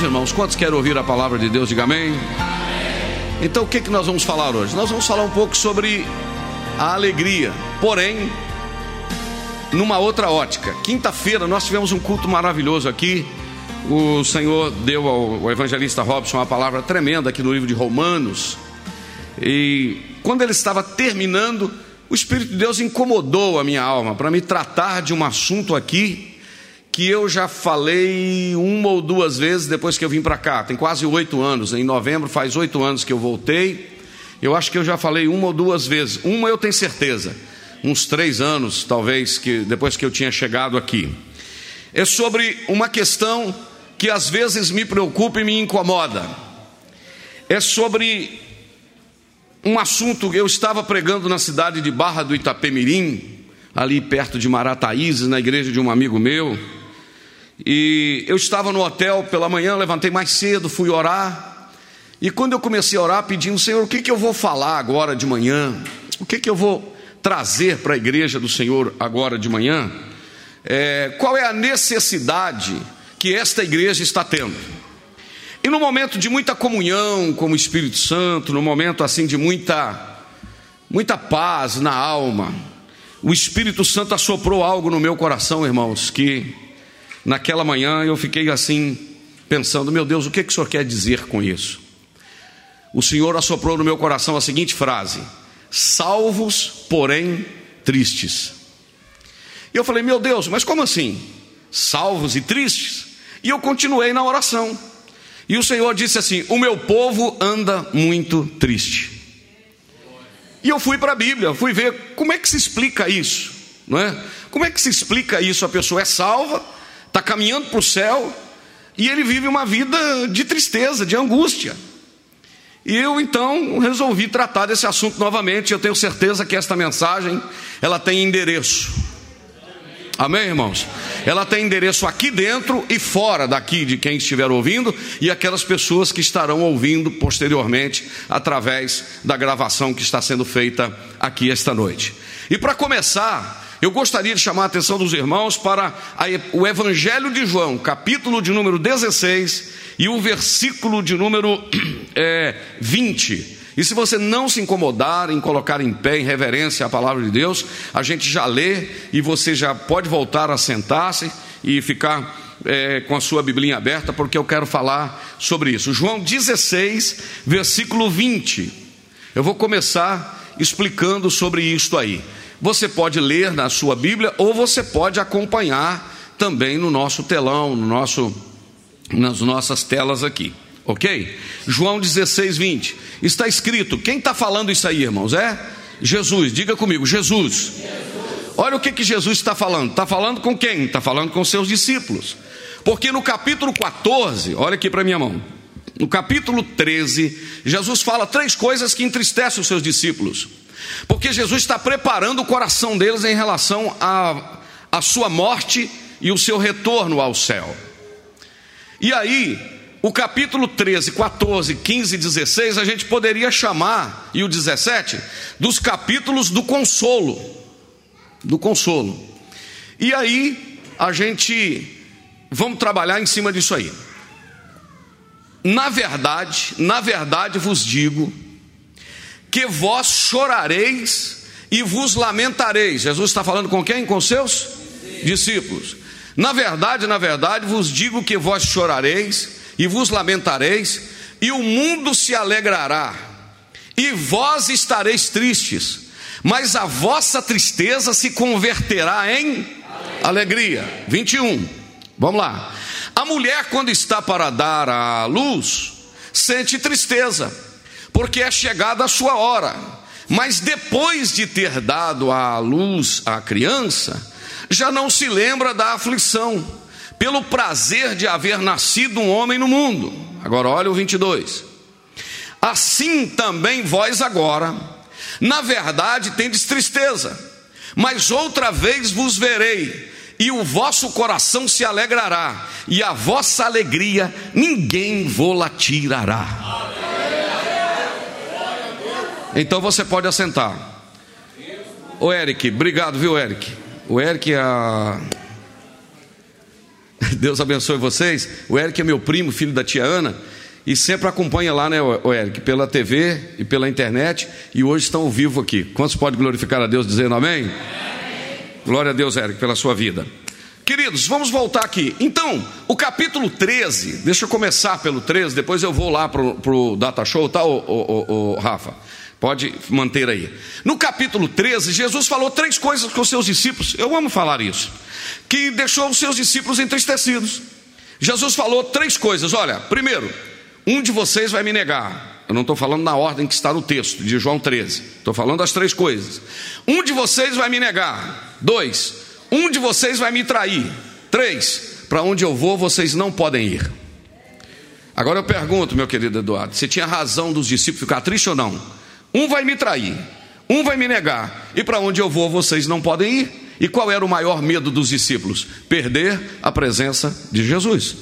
Meus irmãos, quantos querem ouvir a palavra de Deus? Diga amém. Então, o que, que nós vamos falar hoje? Nós vamos falar um pouco sobre a alegria, porém, numa outra ótica. Quinta-feira nós tivemos um culto maravilhoso aqui. O Senhor deu ao evangelista Robson uma palavra tremenda aqui no livro de Romanos. E quando ele estava terminando, o Espírito de Deus incomodou a minha alma para me tratar de um assunto aqui que eu já falei uma ou duas vezes depois que eu vim para cá. Tem quase oito anos. Em novembro faz oito anos que eu voltei. Eu acho que eu já falei uma ou duas vezes. Uma eu tenho certeza. Uns três anos, talvez, que depois que eu tinha chegado aqui. É sobre uma questão que às vezes me preocupa e me incomoda. É sobre um assunto que eu estava pregando na cidade de Barra do Itapemirim, ali perto de Marataízes, na igreja de um amigo meu. E eu estava no hotel pela manhã, levantei mais cedo, fui orar. E quando eu comecei a orar, pedindo, Senhor, o que, que eu vou falar agora de manhã? O que, que eu vou trazer para a igreja do Senhor agora de manhã? É, qual é a necessidade que esta igreja está tendo? E no momento de muita comunhão com o Espírito Santo, no momento assim de muita, muita paz na alma, o Espírito Santo assoprou algo no meu coração, irmãos, que naquela manhã eu fiquei assim, pensando: meu Deus, o que, que o senhor quer dizer com isso? O Senhor assoprou no meu coração a seguinte frase: salvos, porém tristes. E eu falei: meu Deus, mas como assim? Salvos e tristes? E eu continuei na oração. E o Senhor disse assim: O meu povo anda muito triste. E eu fui para a Bíblia, fui ver como é que se explica isso, não é? Como é que se explica isso? A pessoa é salva, está caminhando para o céu e ele vive uma vida de tristeza, de angústia. E eu então resolvi tratar desse assunto novamente. Eu tenho certeza que esta mensagem ela tem endereço. Amém, irmãos? Ela tem endereço aqui dentro e fora daqui de quem estiver ouvindo e aquelas pessoas que estarão ouvindo posteriormente através da gravação que está sendo feita aqui esta noite. E para começar, eu gostaria de chamar a atenção dos irmãos para o Evangelho de João, capítulo de número 16 e o versículo de número é, 20. E se você não se incomodar em colocar em pé em reverência a palavra de Deus, a gente já lê e você já pode voltar a sentar-se e ficar é, com a sua Biblinha aberta, porque eu quero falar sobre isso. João 16, versículo 20. Eu vou começar explicando sobre isto aí. Você pode ler na sua Bíblia ou você pode acompanhar também no nosso telão, no nosso, nas nossas telas aqui. Ok? João 16, 20. Está escrito. Quem está falando isso aí, irmãos? É Jesus. Diga comigo, Jesus. Olha o que, que Jesus está falando. Está falando com quem? Está falando com seus discípulos. Porque no capítulo 14, olha aqui para minha mão. No capítulo 13, Jesus fala três coisas que entristecem os seus discípulos. Porque Jesus está preparando o coração deles em relação à a, sua morte e o seu retorno ao céu. E aí, o capítulo 13, 14, 15 e 16 a gente poderia chamar, e o 17, dos capítulos do consolo. Do consolo. E aí, a gente, vamos trabalhar em cima disso aí. Na verdade, na verdade vos digo, que vós chorareis e vos lamentareis. Jesus está falando com quem? Com seus discípulos. Na verdade, na verdade, vos digo que vós chorareis e vos lamentareis, e o mundo se alegrará, e vós estareis tristes, mas a vossa tristeza se converterá em alegria. 21. Vamos lá. A mulher, quando está para dar à luz, sente tristeza, porque é chegada a sua hora. Mas depois de ter dado à luz a criança, já não se lembra da aflição, pelo prazer de haver nascido um homem no mundo. Agora olha o 22. Assim também vós agora, na verdade, tendes tristeza, mas outra vez vos verei, e o vosso coração se alegrará, e a vossa alegria ninguém vô-la tirará. Então você pode assentar. Ô Eric, obrigado, viu, Eric? O Eric, a... Deus abençoe vocês. O Eric é meu primo, filho da tia Ana, e sempre acompanha lá, né, o Eric, pela TV e pela internet, e hoje estão ao vivo aqui. Quantos pode glorificar a Deus dizendo amém? amém? Glória a Deus, Eric, pela sua vida. Queridos, vamos voltar aqui. Então, o capítulo 13, deixa eu começar pelo 13, depois eu vou lá para o Data Show, tá, ô, ô, Rafa? Pode manter aí. No capítulo 13, Jesus falou três coisas com os seus discípulos. Eu amo falar isso. Que deixou os seus discípulos entristecidos. Jesus falou três coisas. Olha, primeiro, um de vocês vai me negar. Eu não estou falando na ordem que está no texto de João 13. Estou falando das três coisas. Um de vocês vai me negar. Dois, um de vocês vai me trair. Três, para onde eu vou, vocês não podem ir. Agora eu pergunto, meu querido Eduardo, você tinha razão dos discípulos ficar tristes ou não? Um vai me trair, um vai me negar, e para onde eu vou vocês não podem ir. E qual era o maior medo dos discípulos? Perder a presença de Jesus.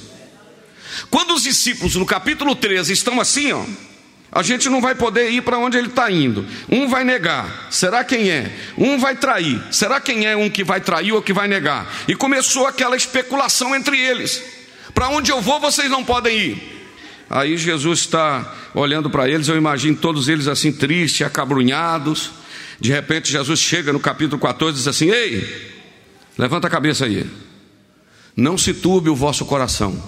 Quando os discípulos, no capítulo 13, estão assim, ó, a gente não vai poder ir para onde ele está indo. Um vai negar, será quem é? Um vai trair, será quem é um que vai trair ou que vai negar? E começou aquela especulação entre eles: para onde eu vou, vocês não podem ir. Aí Jesus está olhando para eles, eu imagino todos eles assim tristes, acabrunhados. De repente Jesus chega no capítulo 14 e diz assim: Ei, levanta a cabeça aí. Não se turbe o vosso coração.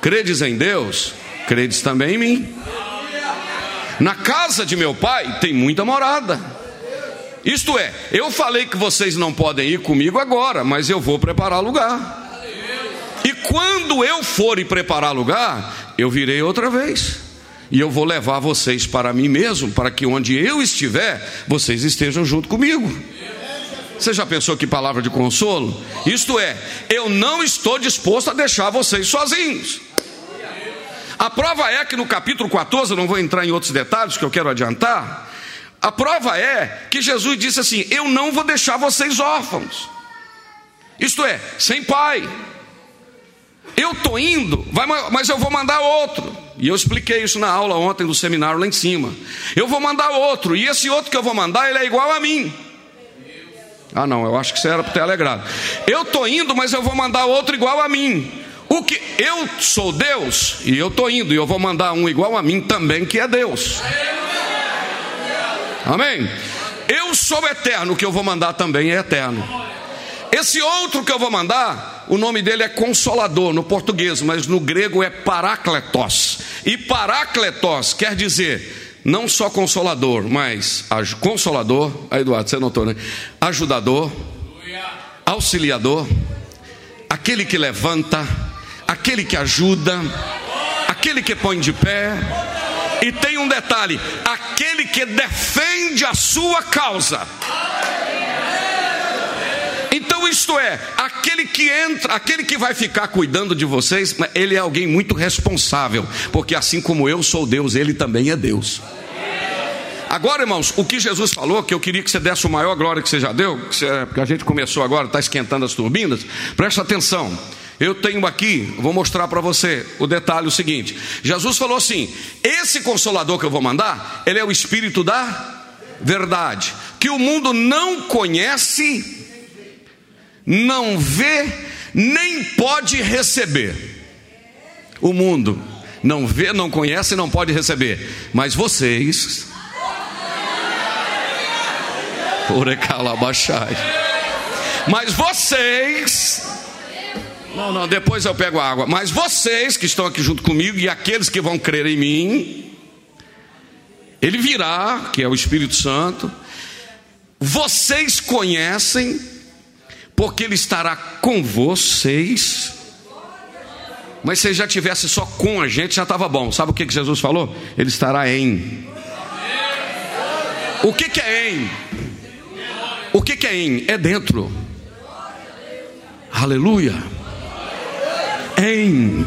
Credes em Deus, credes também em mim. Na casa de meu pai tem muita morada. Isto é, eu falei que vocês não podem ir comigo agora, mas eu vou preparar lugar. E quando eu for e preparar lugar, eu virei outra vez. E eu vou levar vocês para mim mesmo, para que onde eu estiver, vocês estejam junto comigo. Você já pensou que palavra de consolo? Isto é, eu não estou disposto a deixar vocês sozinhos. A prova é que no capítulo 14, eu não vou entrar em outros detalhes que eu quero adiantar. A prova é que Jesus disse assim: Eu não vou deixar vocês órfãos. Isto é, sem pai. Eu estou indo, mas eu vou mandar outro. E eu expliquei isso na aula ontem do seminário lá em cima. Eu vou mandar outro, e esse outro que eu vou mandar, ele é igual a mim. Ah, não, eu acho que você era para ter alegrado. Eu estou indo, mas eu vou mandar outro igual a mim. O que eu sou Deus e eu estou indo e eu vou mandar um igual a mim também que é Deus. Amém. Eu sou eterno, o que eu vou mandar também é eterno. Esse outro que eu vou mandar, o nome dele é Consolador no português, mas no grego é Parácletos. E Parácletos quer dizer não só consolador, mas consolador, aí Eduardo, você notou, né? Ajudador, auxiliador, aquele que levanta, aquele que ajuda, aquele que põe de pé. E tem um detalhe: aquele que defende a sua causa isto é, aquele que entra, aquele que vai ficar cuidando de vocês, ele é alguém muito responsável, porque assim como eu sou Deus, ele também é Deus. Agora, irmãos, o que Jesus falou, que eu queria que você desse o maior glória que você já deu, porque a gente começou agora, está esquentando as turbinas, presta atenção. Eu tenho aqui, vou mostrar para você o detalhe o seguinte: Jesus falou assim: esse consolador que eu vou mandar, ele é o Espírito da verdade, que o mundo não conhece não vê, nem pode receber. O mundo não vê, não conhece, não pode receber. Mas vocês. Orecalabachai. Mas vocês Não, não, depois eu pego a água. Mas vocês que estão aqui junto comigo e aqueles que vão crer em mim, ele virá, que é o Espírito Santo. Vocês conhecem, porque ele estará com vocês. Mas se já tivesse só com a gente, já estava bom. Sabe o que Jesus falou? Ele estará em. O que, que é em? O que, que é em? É dentro. Aleluia. Em.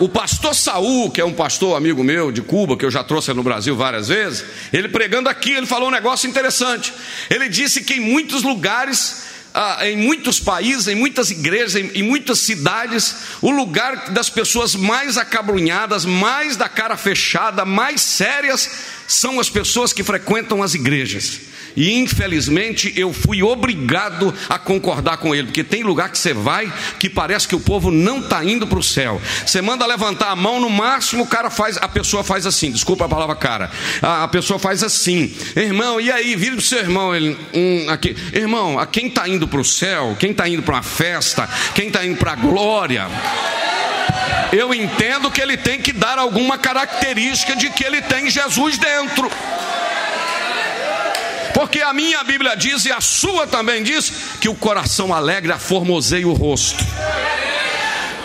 O pastor Saul, que é um pastor amigo meu de Cuba, que eu já trouxe no Brasil várias vezes, ele pregando aqui, ele falou um negócio interessante. Ele disse que em muitos lugares ah, em muitos países, em muitas igrejas, em, em, muitas cidades, o lugar das pessoas mais acabrunhadas, mais da cara fechada, mais sérias, são as pessoas que frequentam as igrejas. E infelizmente eu fui obrigado a concordar com ele, porque tem lugar que você vai que parece que o povo não está indo para o céu. Você manda levantar a mão, no máximo o cara faz, a pessoa faz assim, desculpa a palavra cara, a, a pessoa faz assim, irmão, e aí, vira para o seu irmão, ele, um, aqui, irmão, a quem está indo para o céu, quem está indo para uma festa, quem está indo para a glória, eu entendo que ele tem que dar alguma característica de que ele tem Jesus dentro. Porque a minha Bíblia diz e a sua também diz que o coração alegre aformoseia o rosto.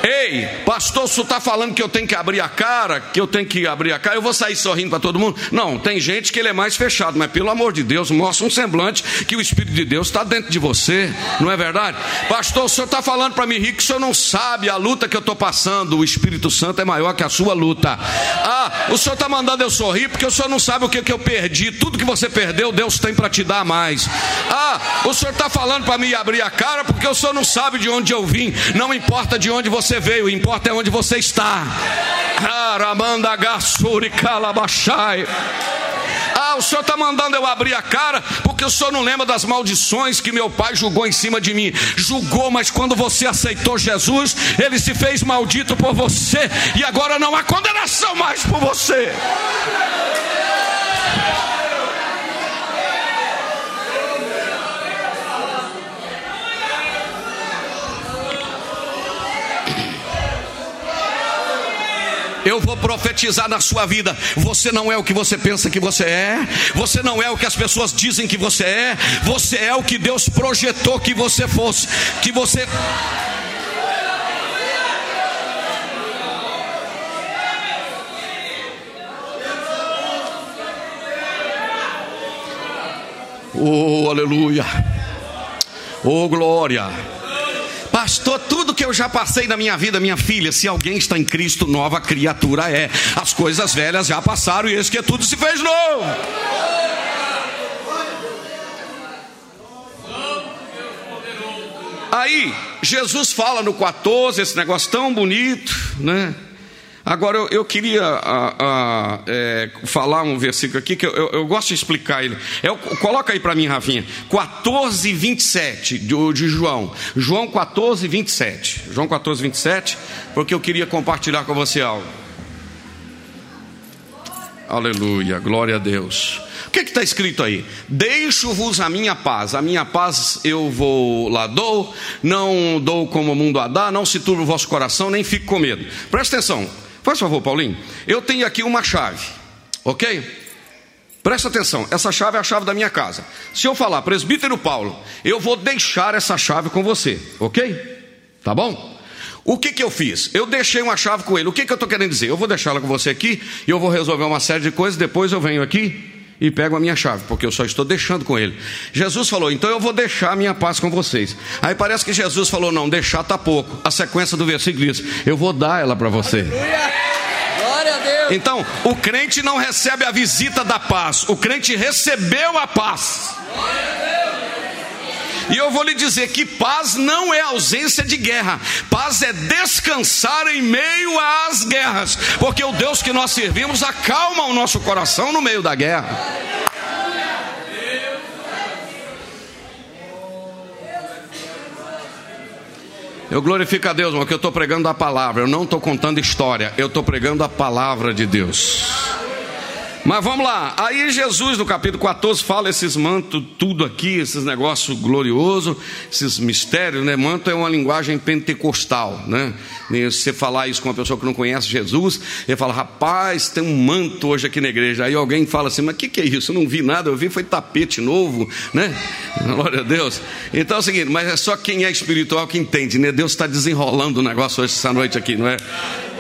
Ei, pastor, senhor está falando que eu tenho que abrir a cara, que eu tenho que abrir a cara, eu vou sair sorrindo para todo mundo? Não, tem gente que ele é mais fechado, mas pelo amor de Deus, mostra um semblante que o Espírito de Deus está dentro de você, não é verdade? Pastor, o senhor está falando para mim que o senhor não sabe a luta que eu estou passando, o Espírito Santo é maior que a sua luta. Ah, o senhor está mandando eu sorrir porque o senhor não sabe o que, que eu perdi, tudo que você perdeu, Deus tem para te dar mais. Ah, o senhor está falando para mim abrir a cara porque o senhor não sabe de onde eu vim, não importa de onde você você veio, importa é onde você está. Aramanda Gassuri Calabachai. Ah, o senhor está mandando eu abrir a cara, porque o senhor não lembra das maldições que meu pai julgou em cima de mim. Julgou, mas quando você aceitou Jesus, ele se fez maldito por você, e agora não há condenação mais por você. Eu vou profetizar na sua vida. Você não é o que você pensa que você é. Você não é o que as pessoas dizem que você é. Você é o que Deus projetou que você fosse. Que você. Oh, aleluia. Oh, glória. Pastor, tudo que eu já passei na minha vida, minha filha, se alguém está em Cristo, nova criatura é. As coisas velhas já passaram e esse que tudo se fez novo. Aí, Jesus fala no 14, esse negócio tão bonito, né? Agora eu, eu queria a, a, é, falar um versículo aqui que eu, eu, eu gosto de explicar ele. É, coloca aí para mim, Rafinha. 14, 27 de, de João. João 14, 27. João 14, 27, porque eu queria compartilhar com você algo. Aleluia, glória a Deus. O que está escrito aí? Deixo-vos a minha paz, a minha paz eu vou lá dou, não dou como o mundo a dá, não se turbe o vosso coração, nem fique com medo. Presta atenção, Faz favor, Paulinho. Eu tenho aqui uma chave, ok? Presta atenção, essa chave é a chave da minha casa. Se eu falar, presbítero Paulo, eu vou deixar essa chave com você, ok? Tá bom? O que, que eu fiz? Eu deixei uma chave com ele. O que, que eu estou querendo dizer? Eu vou deixá-la com você aqui e eu vou resolver uma série de coisas. Depois eu venho aqui e pego a minha chave, porque eu só estou deixando com ele. Jesus falou, então eu vou deixar a minha paz com vocês. Aí parece que Jesus falou, não, deixar está pouco. A sequência do versículo diz, eu vou dar ela para você. Então, o crente não recebe a visita da paz, o crente recebeu a paz. E eu vou lhe dizer que paz não é ausência de guerra, paz é descansar em meio às guerras, porque o Deus que nós servimos acalma o nosso coração no meio da guerra. Eu glorifico a Deus, porque eu estou pregando a palavra, eu não estou contando história, eu estou pregando a palavra de Deus. Mas vamos lá. Aí Jesus, no capítulo 14, fala esses mantos, tudo aqui, esses negócios gloriosos, esses mistérios, né? Manto é uma linguagem pentecostal, né? Se você falar isso com uma pessoa que não conhece Jesus, ele fala, rapaz, tem um manto hoje aqui na igreja. Aí alguém fala assim, mas o que, que é isso? Eu não vi nada, eu vi foi tapete novo, né? Glória a Deus. Então é o seguinte, mas é só quem é espiritual que entende, né? Deus está desenrolando o negócio hoje, essa noite aqui, não é?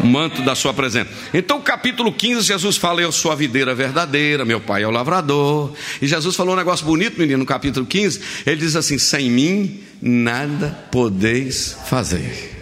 Manto da sua presença. Então, capítulo 15, Jesus fala, eu sou a videira videira verdadeira, meu pai é o lavrador. E Jesus falou um negócio bonito, menino, no capítulo 15. Ele diz assim: sem mim nada podeis fazer.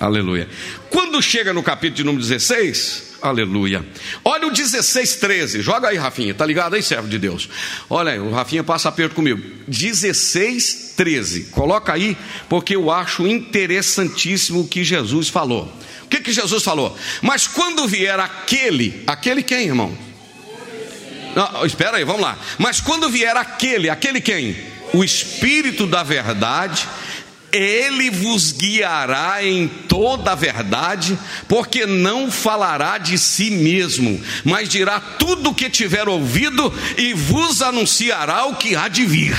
Aleluia. Quando chega no capítulo de número 16, aleluia. Olha o 16, 13. Joga aí, Rafinha. Tá ligado aí, servo de Deus? Olha aí, o Rafinha passa aperto comigo. 16, 13. Coloca aí, porque eu acho interessantíssimo o que Jesus falou. O que, que Jesus falou? Mas quando vier aquele, aquele quem, irmão? Não, espera aí, vamos lá. Mas quando vier aquele, aquele quem? O Espírito da Verdade, ele vos guiará em toda a verdade, porque não falará de si mesmo, mas dirá tudo o que tiver ouvido e vos anunciará o que há de vir.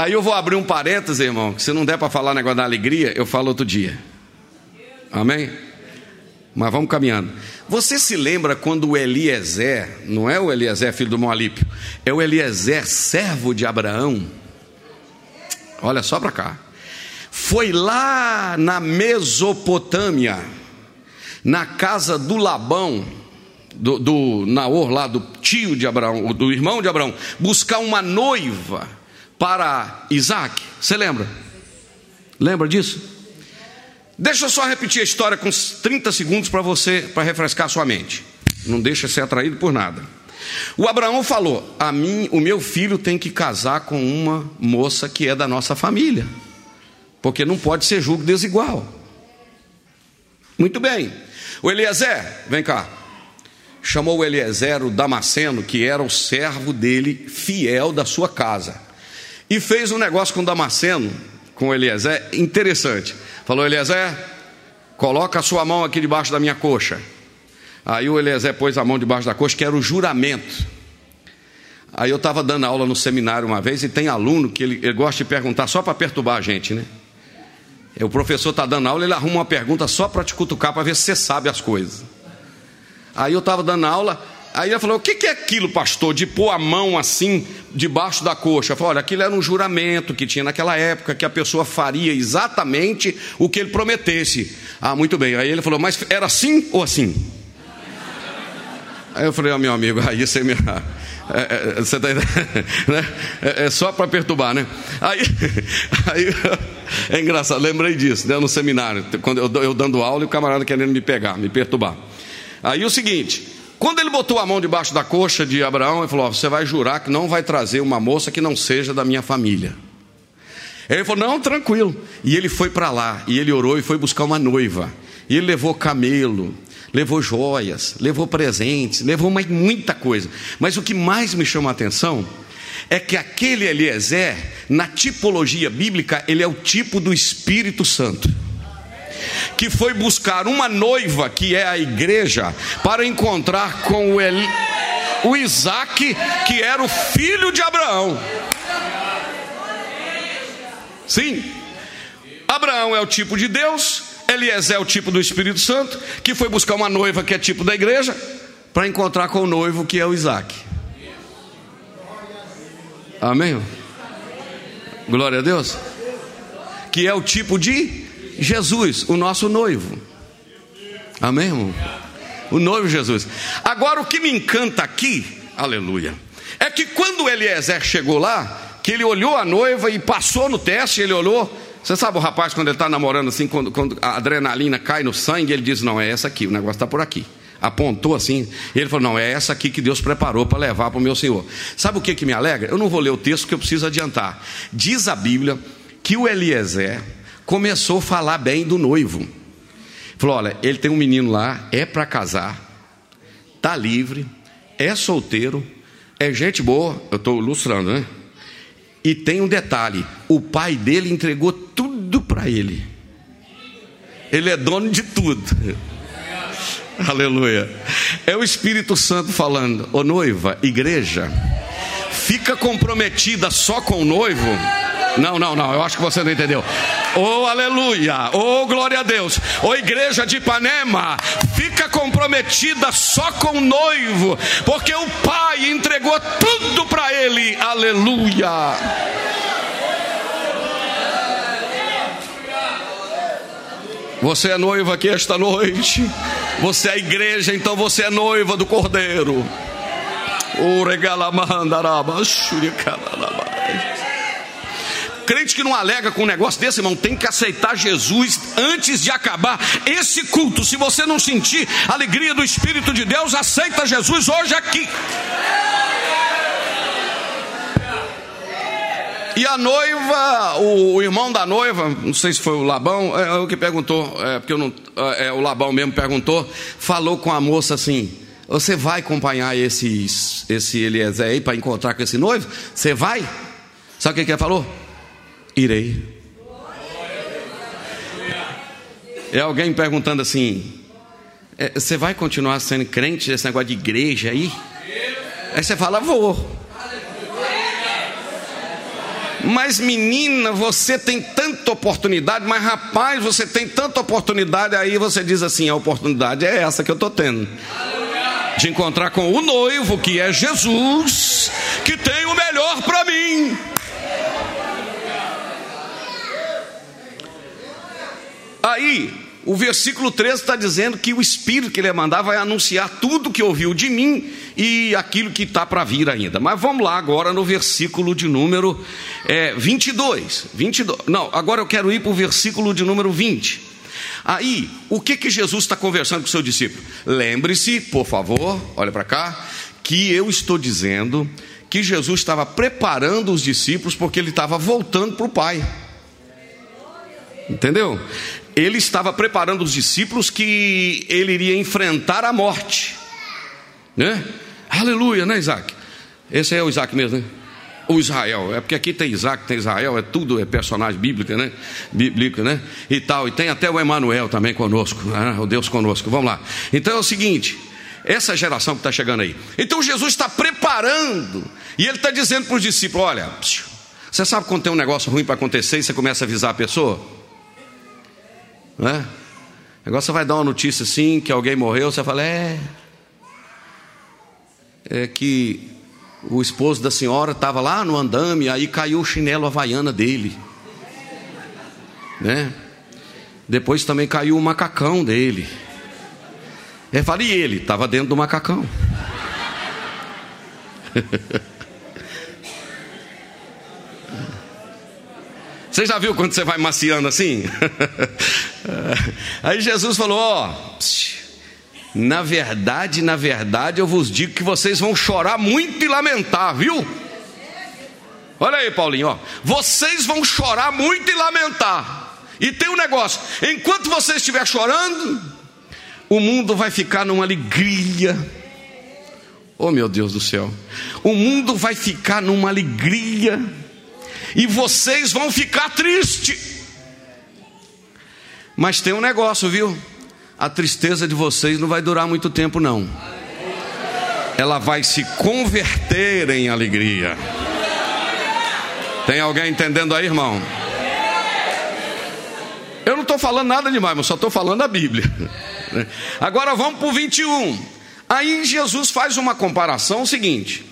Aí eu vou abrir um parênteses, irmão, que se não der para falar negócio da alegria, eu falo outro dia. Amém? Mas vamos caminhando. Você se lembra quando o Eliezer, não é o Eliezer filho do Moalípio, é o Eliezer servo de Abraão? Olha só para cá. Foi lá na Mesopotâmia, na casa do Labão, do, do Naor, lá do tio de Abraão, do irmão de Abraão, buscar uma noiva para Isaac. Você lembra? Lembra disso? Deixa eu só repetir a história com 30 segundos para você, para refrescar sua mente. Não deixa ser atraído por nada. O Abraão falou: "A mim, o meu filho tem que casar com uma moça que é da nossa família, porque não pode ser julgo desigual." Muito bem. O Eliezer, vem cá. Chamou o Eliezer, o Damasceno, que era o servo dele, fiel da sua casa e fez um negócio com Damasceno, com Eliezer, interessante. Falou: Eliezer, coloca a sua mão aqui debaixo da minha coxa. Aí o Eliezer pôs a mão debaixo da coxa, que era o juramento. Aí eu estava dando aula no seminário uma vez e tem aluno que ele, ele gosta de perguntar só para perturbar a gente, né? O professor está dando aula, ele arruma uma pergunta só para te cutucar, para ver se você sabe as coisas. Aí eu estava dando aula, Aí ele falou: O que é aquilo, pastor, de pôr a mão assim debaixo da coxa? Eu falei: Olha, aquilo era um juramento que tinha naquela época, que a pessoa faria exatamente o que ele prometesse. Ah, muito bem. Aí ele falou: Mas era assim ou assim? Aí eu falei: oh, meu amigo, aí você me. É, é, você tá, né? é, é só para perturbar, né? Aí, aí, é engraçado, lembrei disso, né, no seminário, quando eu, eu dando aula e o camarada querendo me pegar, me perturbar. Aí o seguinte, quando ele botou a mão debaixo da coxa de Abraão, ele falou: Você vai jurar que não vai trazer uma moça que não seja da minha família. Ele falou: Não, tranquilo. E ele foi para lá, e ele orou e foi buscar uma noiva. E ele levou camelo, levou joias, levou presentes, levou muita coisa. Mas o que mais me chama a atenção é que aquele Eliezer, na tipologia bíblica, ele é o tipo do Espírito Santo que foi buscar uma noiva, que é a igreja, para encontrar com o, Eli, o Isaac, que era o filho de Abraão. Sim, Abraão é o tipo de Deus, Eliezer é o tipo do Espírito Santo, que foi buscar uma noiva que é tipo da igreja, para encontrar com o noivo que é o Isaac. Amém? Glória a Deus. Que é o tipo de Jesus, o nosso noivo. Amém, irmão? O noivo Jesus. Agora, o que me encanta aqui, aleluia, é que quando Eliezer chegou lá, que ele olhou a noiva e passou no teste, ele olhou. Você sabe o rapaz quando ele está namorando assim, quando, quando, a adrenalina cai no sangue, ele diz: Não, é essa aqui, o negócio está por aqui. Apontou assim, ele falou: Não, é essa aqui que Deus preparou para levar para o meu Senhor. Sabe o que, que me alegra? Eu não vou ler o texto que eu preciso adiantar. Diz a Bíblia que o Eliezer, começou a falar bem do noivo. Falou: olha, ele tem um menino lá, é para casar, tá livre, é solteiro, é gente boa, eu estou ilustrando, né? E tem um detalhe: o pai dele entregou tudo para ele. Ele é dono de tudo. Aleluia. É o Espírito Santo falando: Ô noiva, igreja, fica comprometida só com o noivo. Não, não, não, eu acho que você não entendeu. Oh, aleluia, oh, glória a Deus. Oh, igreja de Ipanema, fica comprometida só com o noivo, porque o pai entregou tudo para ele. Aleluia. Você é noiva aqui esta noite. Você é igreja, então você é noiva do Cordeiro. O regalamandaraba, crente que não alega com um negócio desse, irmão, tem que aceitar Jesus antes de acabar esse culto. Se você não sentir a alegria do Espírito de Deus, aceita Jesus hoje aqui. E a noiva, o, irmão da noiva, não sei se foi o Labão, é, é o que perguntou, é, porque eu não, é, é, o Labão mesmo perguntou, falou com a moça assim: Você vai acompanhar esse, esse Eliezer aí para encontrar com esse noivo? Você vai? Sabe o que ele falou? Irei. É alguém perguntando assim: é, você vai continuar sendo crente nesse negócio de igreja aí? Aí você fala: vou. Mas menina, você tem tanta oportunidade, mas rapaz, você tem tanta oportunidade, aí você diz assim: a oportunidade é essa que eu estou tendo. De encontrar com o noivo, que é Jesus, que tem o melhor para mim. Aí, o versículo 13 está dizendo que o Espírito que ele ia mandar vai anunciar tudo que ouviu de mim e aquilo que está para vir ainda. Mas vamos lá agora no versículo de número é, 22. 22. Não, agora eu quero ir para o versículo de número 20. Aí, o que que Jesus está conversando com o seu discípulo? Lembre-se, por favor, olha para cá, que eu estou dizendo que Jesus estava preparando os discípulos porque ele estava voltando para o Pai. Entendeu? Ele estava preparando os discípulos que ele iria enfrentar a morte, né? Aleluia, né, Isaac? Esse é o Isaac mesmo, né? O Israel, é porque aqui tem Isaac, tem Israel, é tudo é personagem bíblico, né? Bíblico, né? E tal, e tem até o Emanuel também conosco, né? o Deus conosco. Vamos lá. Então é o seguinte, essa geração que está chegando aí. Então Jesus está preparando, e ele está dizendo para os discípulos: olha, você sabe quando tem um negócio ruim para acontecer e você começa a avisar a pessoa? Né? Agora você vai dar uma notícia assim, que alguém morreu, você fala, é. É que o esposo da senhora estava lá no andame, aí caiu o chinelo havaiana dele. Né? Depois também caiu o macacão dele. Eu falei, e ele? Estava dentro do macacão. Você já viu quando você vai maciando assim? Aí Jesus falou: Ó, na verdade, na verdade, eu vos digo que vocês vão chorar muito e lamentar, viu? Olha aí, Paulinho, ó. Vocês vão chorar muito e lamentar. E tem um negócio: enquanto você estiver chorando, o mundo vai ficar numa alegria. Oh, meu Deus do céu. O mundo vai ficar numa alegria e vocês vão ficar tristes. Mas tem um negócio, viu? A tristeza de vocês não vai durar muito tempo, não. Ela vai se converter em alegria. Tem alguém entendendo aí, irmão? Eu não estou falando nada demais, mas só estou falando a Bíblia. Agora vamos para o 21. Aí Jesus faz uma comparação seguinte: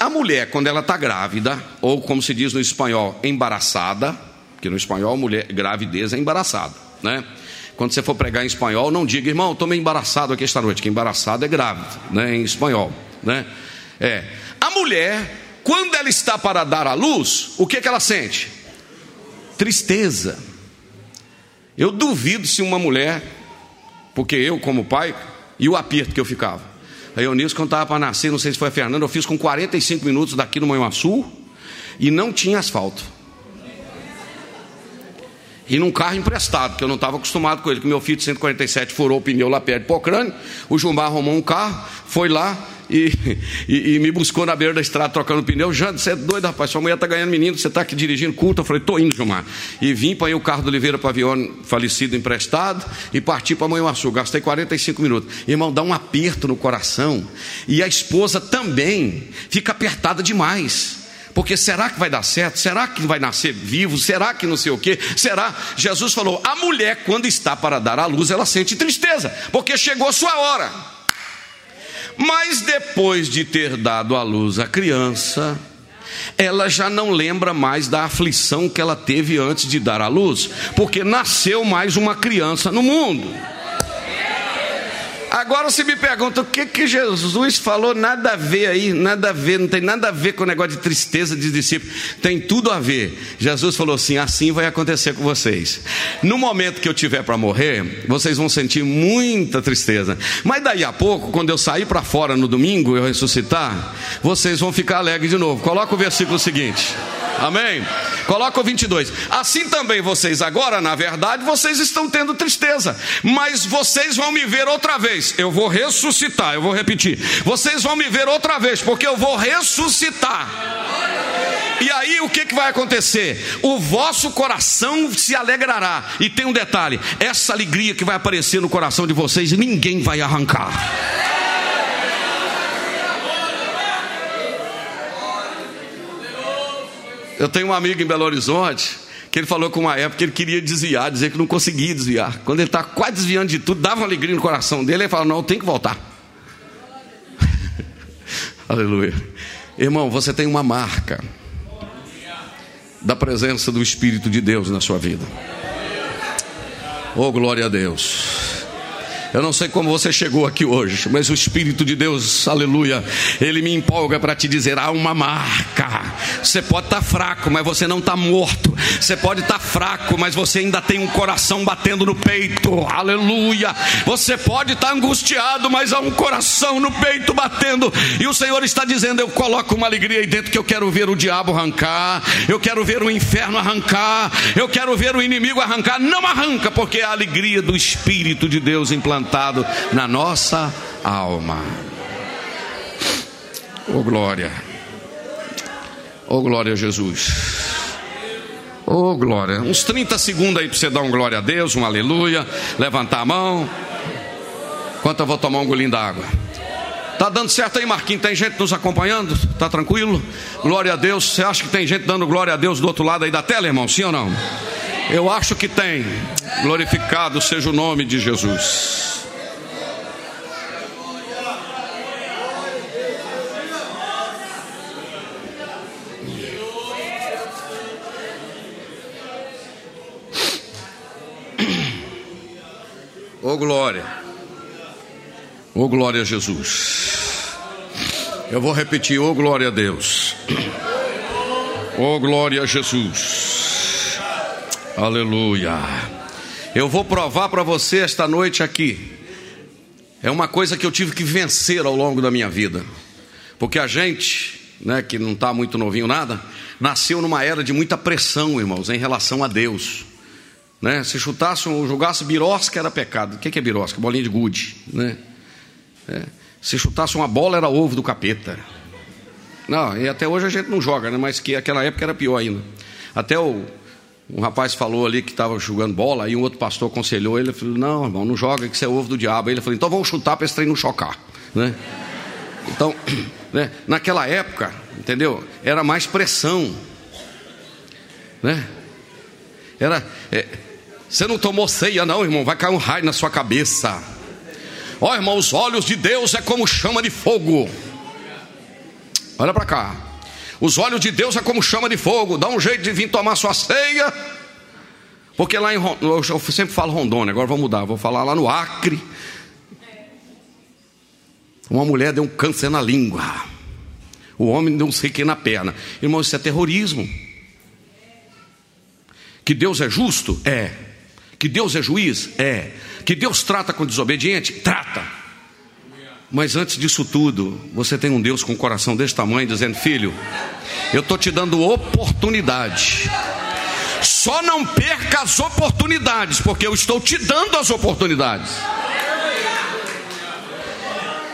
a, mulher, quando ela está grávida, ou como se diz no espanhol, embaraçada, porque no espanhol mulher, gravidez é embaraçada, né? Quando você for pregar em espanhol, não diga, irmão, estou meio embaraçado aqui esta noite, que embaraçado é grávida, né? Em espanhol, né? É. A mulher, quando ela está para dar à luz, o que, que ela sente? Tristeza. Eu duvido se uma mulher, porque eu, como pai, e o aperto que eu ficava. A Eunice, quando estava para nascer, não sei se foi a Fernanda, eu fiz com 45 minutos daqui no Manhuaçu e não tinha asfalto. E num carro emprestado, que eu não estava acostumado com ele, que meu filho de 147 furou o pneu lá perto de Pocrane, o Jumbar arrumou um carro, foi lá e, e, e, me buscou na beira da estrada trocando pneu. Jânio, você é doido, rapaz, sua mulher está ganhando menino, você está aqui dirigindo culto. Eu falei, estou indo, Gilmar. E vim, apanhei o carro do Oliveira Pavione, falecido, emprestado, e parti para Manhuaçu. Gastei 45 minutos. Irmão, dá um aperto no coração. E a esposa também fica apertada demais. Porque será que vai dar certo? Será que vai nascer vivo? Será que não sei o quê? Será? Jesus falou: a mulher, quando está para dar à luz, ela sente tristeza, porque chegou sua hora. Mas depois de ter dado à luz a criança, ela já não lembra mais da aflição que ela teve antes de dar à luz, porque nasceu mais uma criança no mundo. Agora você me pergunta o que que Jesus falou, nada a ver aí, nada a ver, não tem nada a ver com o negócio de tristeza de discípulos, tem tudo a ver. Jesus falou assim: assim vai acontecer com vocês. No momento que eu tiver para morrer, vocês vão sentir muita tristeza, mas daí a pouco, quando eu sair para fora no domingo, eu ressuscitar, vocês vão ficar alegres de novo. Coloca o versículo seguinte. Amém? Coloca o 22. Assim também vocês agora, na verdade, vocês estão tendo tristeza, mas vocês vão me ver outra vez. Eu vou ressuscitar, eu vou repetir. Vocês vão me ver outra vez, porque eu vou ressuscitar. E aí o que, que vai acontecer? O vosso coração se alegrará. E tem um detalhe: essa alegria que vai aparecer no coração de vocês, ninguém vai arrancar. Eu tenho um amigo em Belo Horizonte que ele falou com uma época que ele queria desviar, dizer que não conseguia desviar. Quando ele está quase desviando de tudo, dava uma alegria no coração dele, ele fala: Não, tem que voltar. Aleluia. Irmão, você tem uma marca da presença do Espírito de Deus na sua vida. Oh, glória a Deus. Eu não sei como você chegou aqui hoje, mas o Espírito de Deus, aleluia, ele me empolga para te dizer: há uma marca. Você pode estar tá fraco, mas você não está morto. Você pode estar tá fraco, mas você ainda tem um coração batendo no peito, aleluia. Você pode estar tá angustiado, mas há um coração no peito batendo, e o Senhor está dizendo: Eu coloco uma alegria aí dentro que eu quero ver o diabo arrancar, eu quero ver o inferno arrancar, eu quero ver o inimigo arrancar. Não arranca, porque é a alegria do Espírito de Deus implantada implantado na nossa alma. Oh glória. Oh glória a Jesus. Oh glória. Uns 30 segundos aí para você dar um glória a Deus, um aleluia, levantar a mão. Enquanto eu vou tomar um golinho d'água. Tá dando certo aí, Marquinhos? Tem gente nos acompanhando? Tá tranquilo? Glória a Deus. Você acha que tem gente dando glória a Deus do outro lado aí da tela, irmão? Sim ou não? Eu acho que tem. Glorificado seja o nome de Jesus. Oh glória. Oh glória a Jesus. Eu vou repetir, oh glória a Deus. Oh glória a Jesus. Aleluia. Eu vou provar para você esta noite aqui. É uma coisa que eu tive que vencer ao longo da minha vida. Porque a gente, né, que não está muito novinho nada, nasceu numa era de muita pressão, irmãos, em relação a Deus. Né? Se chutasse ou jogasse birosca era pecado. O que é birosca? Bolinha de gude. Né? É. Se chutasse uma bola era ovo do capeta. Não, e até hoje a gente não joga, né? mas que aquela época era pior ainda. Até o um rapaz falou ali que estava jogando bola, aí um outro pastor aconselhou ele, falou, não, irmão, não joga que isso é ovo do diabo. Aí ele falou, então vamos chutar para esse trem não chocar. Né? Então, né, naquela época, entendeu? Era mais pressão. Né? Era. É, você não tomou ceia, não, irmão, vai cair um raio na sua cabeça. Ó, irmão, os olhos de Deus é como chama de fogo. Olha para cá. Os olhos de Deus é como chama de fogo. Dá um jeito de vir tomar sua ceia. Porque lá em eu sempre falo Rondônia, agora vou mudar, vou falar lá no Acre. Uma mulher deu um câncer na língua. O homem deu um sei que na perna. Irmão, isso é terrorismo. Que Deus é justo? É. Que Deus é juiz? É. Que Deus trata com desobediente? Trata. Mas antes disso tudo, você tem um Deus com um coração desse tamanho dizendo: Filho, eu estou te dando oportunidade. Só não perca as oportunidades, porque eu estou te dando as oportunidades.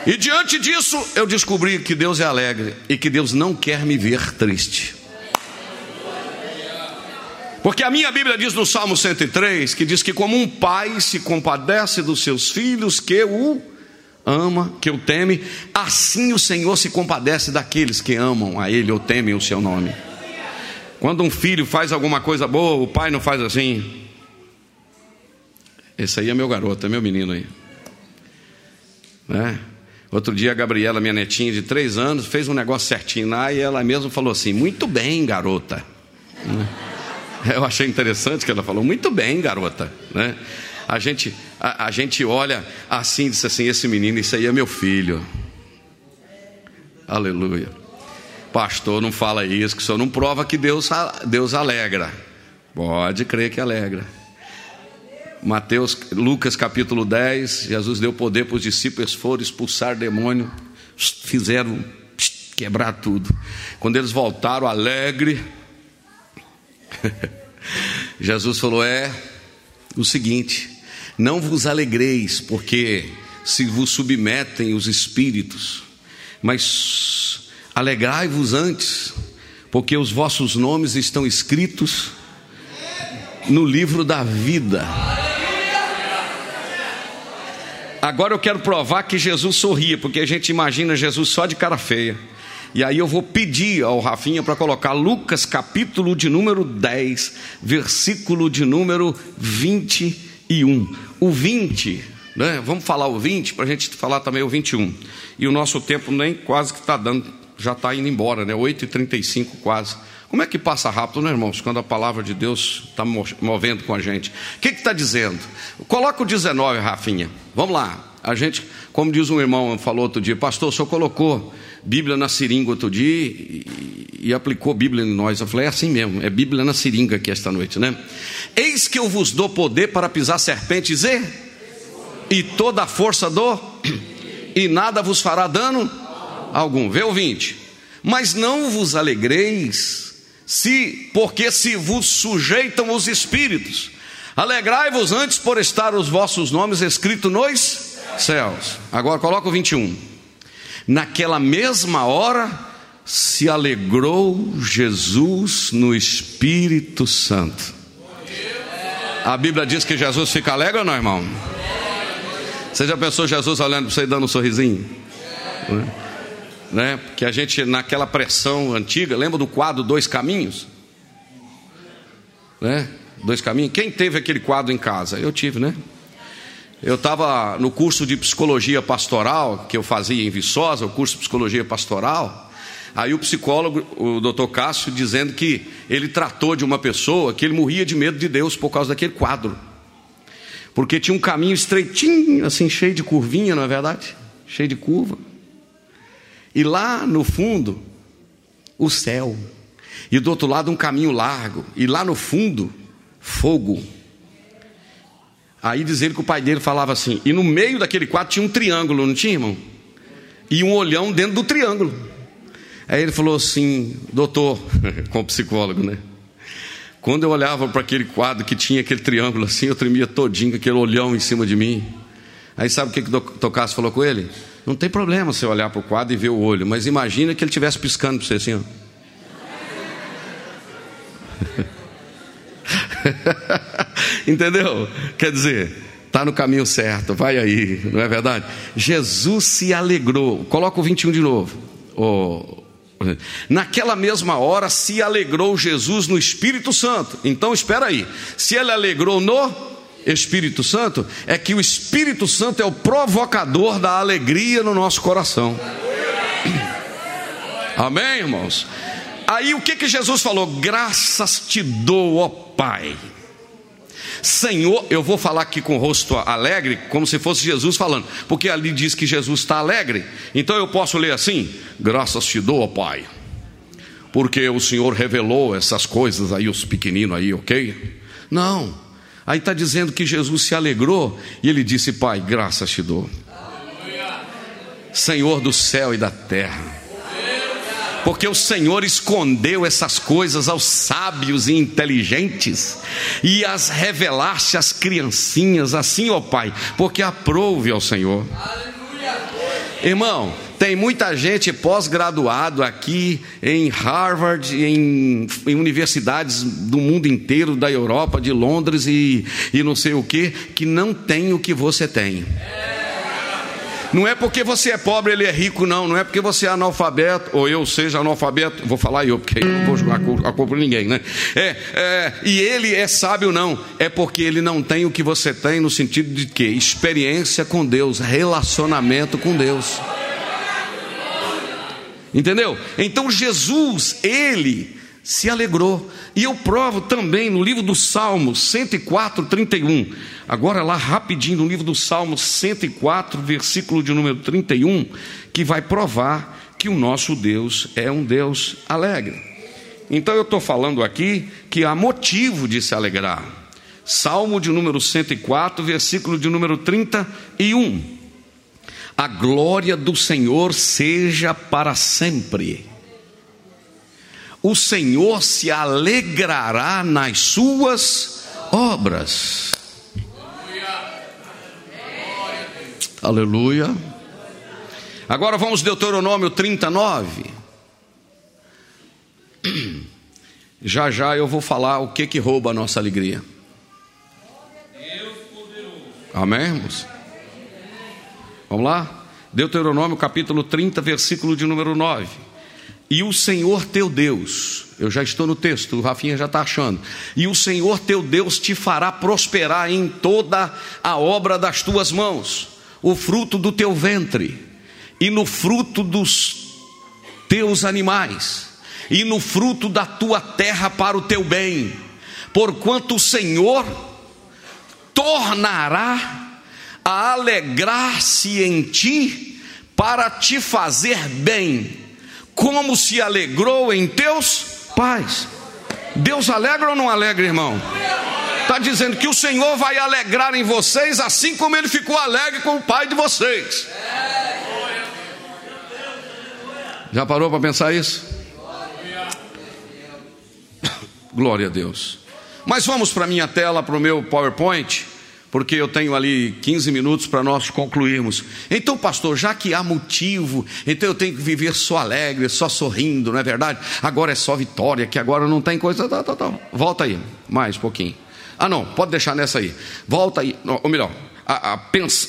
E diante disso, eu descobri que Deus é alegre e que Deus não quer me ver triste. Porque a minha Bíblia diz no Salmo 103 que diz que como um pai se compadece dos seus filhos que o ama, que o teme, assim o Senhor se compadece daqueles que amam a ele ou temem o seu nome. Quando um filho faz alguma coisa boa, o pai não faz assim. Esse aí é meu garoto, é meu menino aí. Né? Outro dia a Gabriela, minha netinha de três anos, fez um negócio certinho lá e ela mesma falou assim: Muito bem, garota. Né? Eu achei interessante que ela falou, muito bem, garota. Né? A, gente, a, a gente olha assim diz assim: esse menino, isso aí é meu filho. Aleluia. Pastor, não fala isso, que senhor não prova que Deus, Deus alegra. Pode crer que alegra. Mateus, Lucas capítulo 10, Jesus deu poder para os discípulos, foram expulsar demônio, fizeram quebrar tudo. Quando eles voltaram alegre, Jesus falou: é o seguinte, não vos alegreis, porque se vos submetem os espíritos, mas alegrai-vos antes, porque os vossos nomes estão escritos no livro da vida. Agora eu quero provar que Jesus sorria, porque a gente imagina Jesus só de cara feia. E aí eu vou pedir ao Rafinha para colocar Lucas capítulo de número 10, versículo de número 21. O 20, né? Vamos falar o 20 para a gente falar também o 21. E o nosso tempo nem quase que está dando, já está indo embora, né? 8h35 quase. Como é que passa rápido, né, irmãos? Quando a palavra de Deus está movendo com a gente. O que está dizendo? Coloca o 19, Rafinha. Vamos lá. A gente, como diz um irmão, falou outro dia, pastor, o senhor colocou Bíblia na seringa outro dia e, e, aplicou Bíblia em nós. Eu falei, é assim mesmo, é Bíblia na seringa aqui esta noite, né? Eis que eu vos dou poder para pisar serpentes e, e toda a força do, e nada vos fará dano algum. Vê o 20. Mas não vos alegreis, se, porque se vos sujeitam os espíritos. Alegrai-vos antes por estar os vossos nomes escritos nos céus. Agora coloca o 21. Naquela mesma hora se alegrou Jesus no Espírito Santo. A Bíblia diz que Jesus fica alegre ou não, irmão? Você já pensou Jesus olhando para você e dando um sorrisinho? Né? né? Porque a gente, naquela pressão antiga, lembra do quadro Dois Caminhos? Né? Dois Caminhos. Quem teve aquele quadro em casa? Eu tive, né? Eu estava no curso de psicologia pastoral que eu fazia em Viçosa, o curso de psicologia pastoral. Aí o psicólogo, o doutor Cássio, dizendo que ele tratou de uma pessoa que ele morria de medo de Deus por causa daquele quadro. Porque tinha um caminho estreitinho, assim, cheio de curvinha, não é verdade? Cheio de curva. E lá no fundo, o céu. E do outro lado, um caminho largo. E lá no fundo, fogo. Aí dizendo que o pai dele falava assim, e no meio daquele quadro tinha um triângulo, não tinha, irmão? E um olhão dentro do triângulo. Aí ele falou assim, doutor, com o psicólogo, né? Quando eu olhava para aquele quadro que tinha aquele triângulo assim, eu tremia todinho com aquele olhão em cima de mim. Aí sabe o que, que o doutor Cássio falou com ele? Não tem problema você olhar para o quadro e ver o olho, mas imagina que ele estivesse piscando para você assim, ó. Entendeu? Quer dizer, está no caminho certo, vai aí, não é verdade? Jesus se alegrou. Coloca o 21 de novo. Oh. Naquela mesma hora se alegrou Jesus no Espírito Santo. Então espera aí. Se ele alegrou no Espírito Santo, é que o Espírito Santo é o provocador da alegria no nosso coração. Amém, irmãos? Aí o que que Jesus falou? Graças te dou, ó Pai Senhor, eu vou falar aqui com o rosto alegre, como se fosse Jesus falando, porque ali diz que Jesus está alegre. Então eu posso ler assim: Graças te dou, Pai, porque o Senhor revelou essas coisas aí, os pequeninos aí, ok? Não, aí está dizendo que Jesus se alegrou e ele disse: Pai, graças te dou, Senhor do céu e da terra porque o Senhor escondeu essas coisas aos sábios e inteligentes e as revelaste às criancinhas, assim, ó Pai, porque aprove ao Senhor. Irmão, tem muita gente pós-graduado aqui em Harvard, em, em, universidades do mundo inteiro, da Europa, de Londres e, e não sei o que, que não tem o que você tem. Não é porque você é pobre, ele é rico, não. Não é porque você é analfabeto, ou eu seja analfabeto. Vou falar eu, porque eu não vou jogar a culpa ninguém, né? É, é, e ele é sábio, não. É porque ele não tem o que você tem, no sentido de que? Experiência com Deus, relacionamento com Deus. Entendeu? Então Jesus, ele se alegrou. E eu provo também no livro do Salmos 104, 31. Agora, lá rapidinho, no livro do Salmos 104, versículo de número 31, que vai provar que o nosso Deus é um Deus alegre. Então, eu estou falando aqui que há motivo de se alegrar. Salmo de número 104, versículo de número 31. A glória do Senhor seja para sempre o Senhor se alegrará nas suas obras. Aleluia. Agora vamos Deuteronômio 39. Já já eu vou falar o que que rouba a nossa alegria. Amém, irmãos? Vamos lá? Deuteronômio capítulo 30, versículo de número 9. E o Senhor teu Deus, eu já estou no texto, o Rafinha já está achando. E o Senhor teu Deus te fará prosperar em toda a obra das tuas mãos, o fruto do teu ventre, e no fruto dos teus animais, e no fruto da tua terra para o teu bem, porquanto o Senhor tornará a alegrar-se em ti para te fazer bem como se alegrou em teus pais. Deus alegra ou não alegra, irmão? Está dizendo que o Senhor vai alegrar em vocês, assim como ele ficou alegre com o pai de vocês. Já parou para pensar isso? Glória a Deus. Mas vamos para a minha tela, para o meu PowerPoint porque eu tenho ali 15 minutos para nós concluirmos. Então, pastor, já que há motivo, então eu tenho que viver só alegre, só sorrindo, não é verdade? Agora é só vitória, que agora não tem coisa. Tá, tá, tá. Volta aí, mais um pouquinho. Ah, não, pode deixar nessa aí. Volta aí, ou melhor, a, a,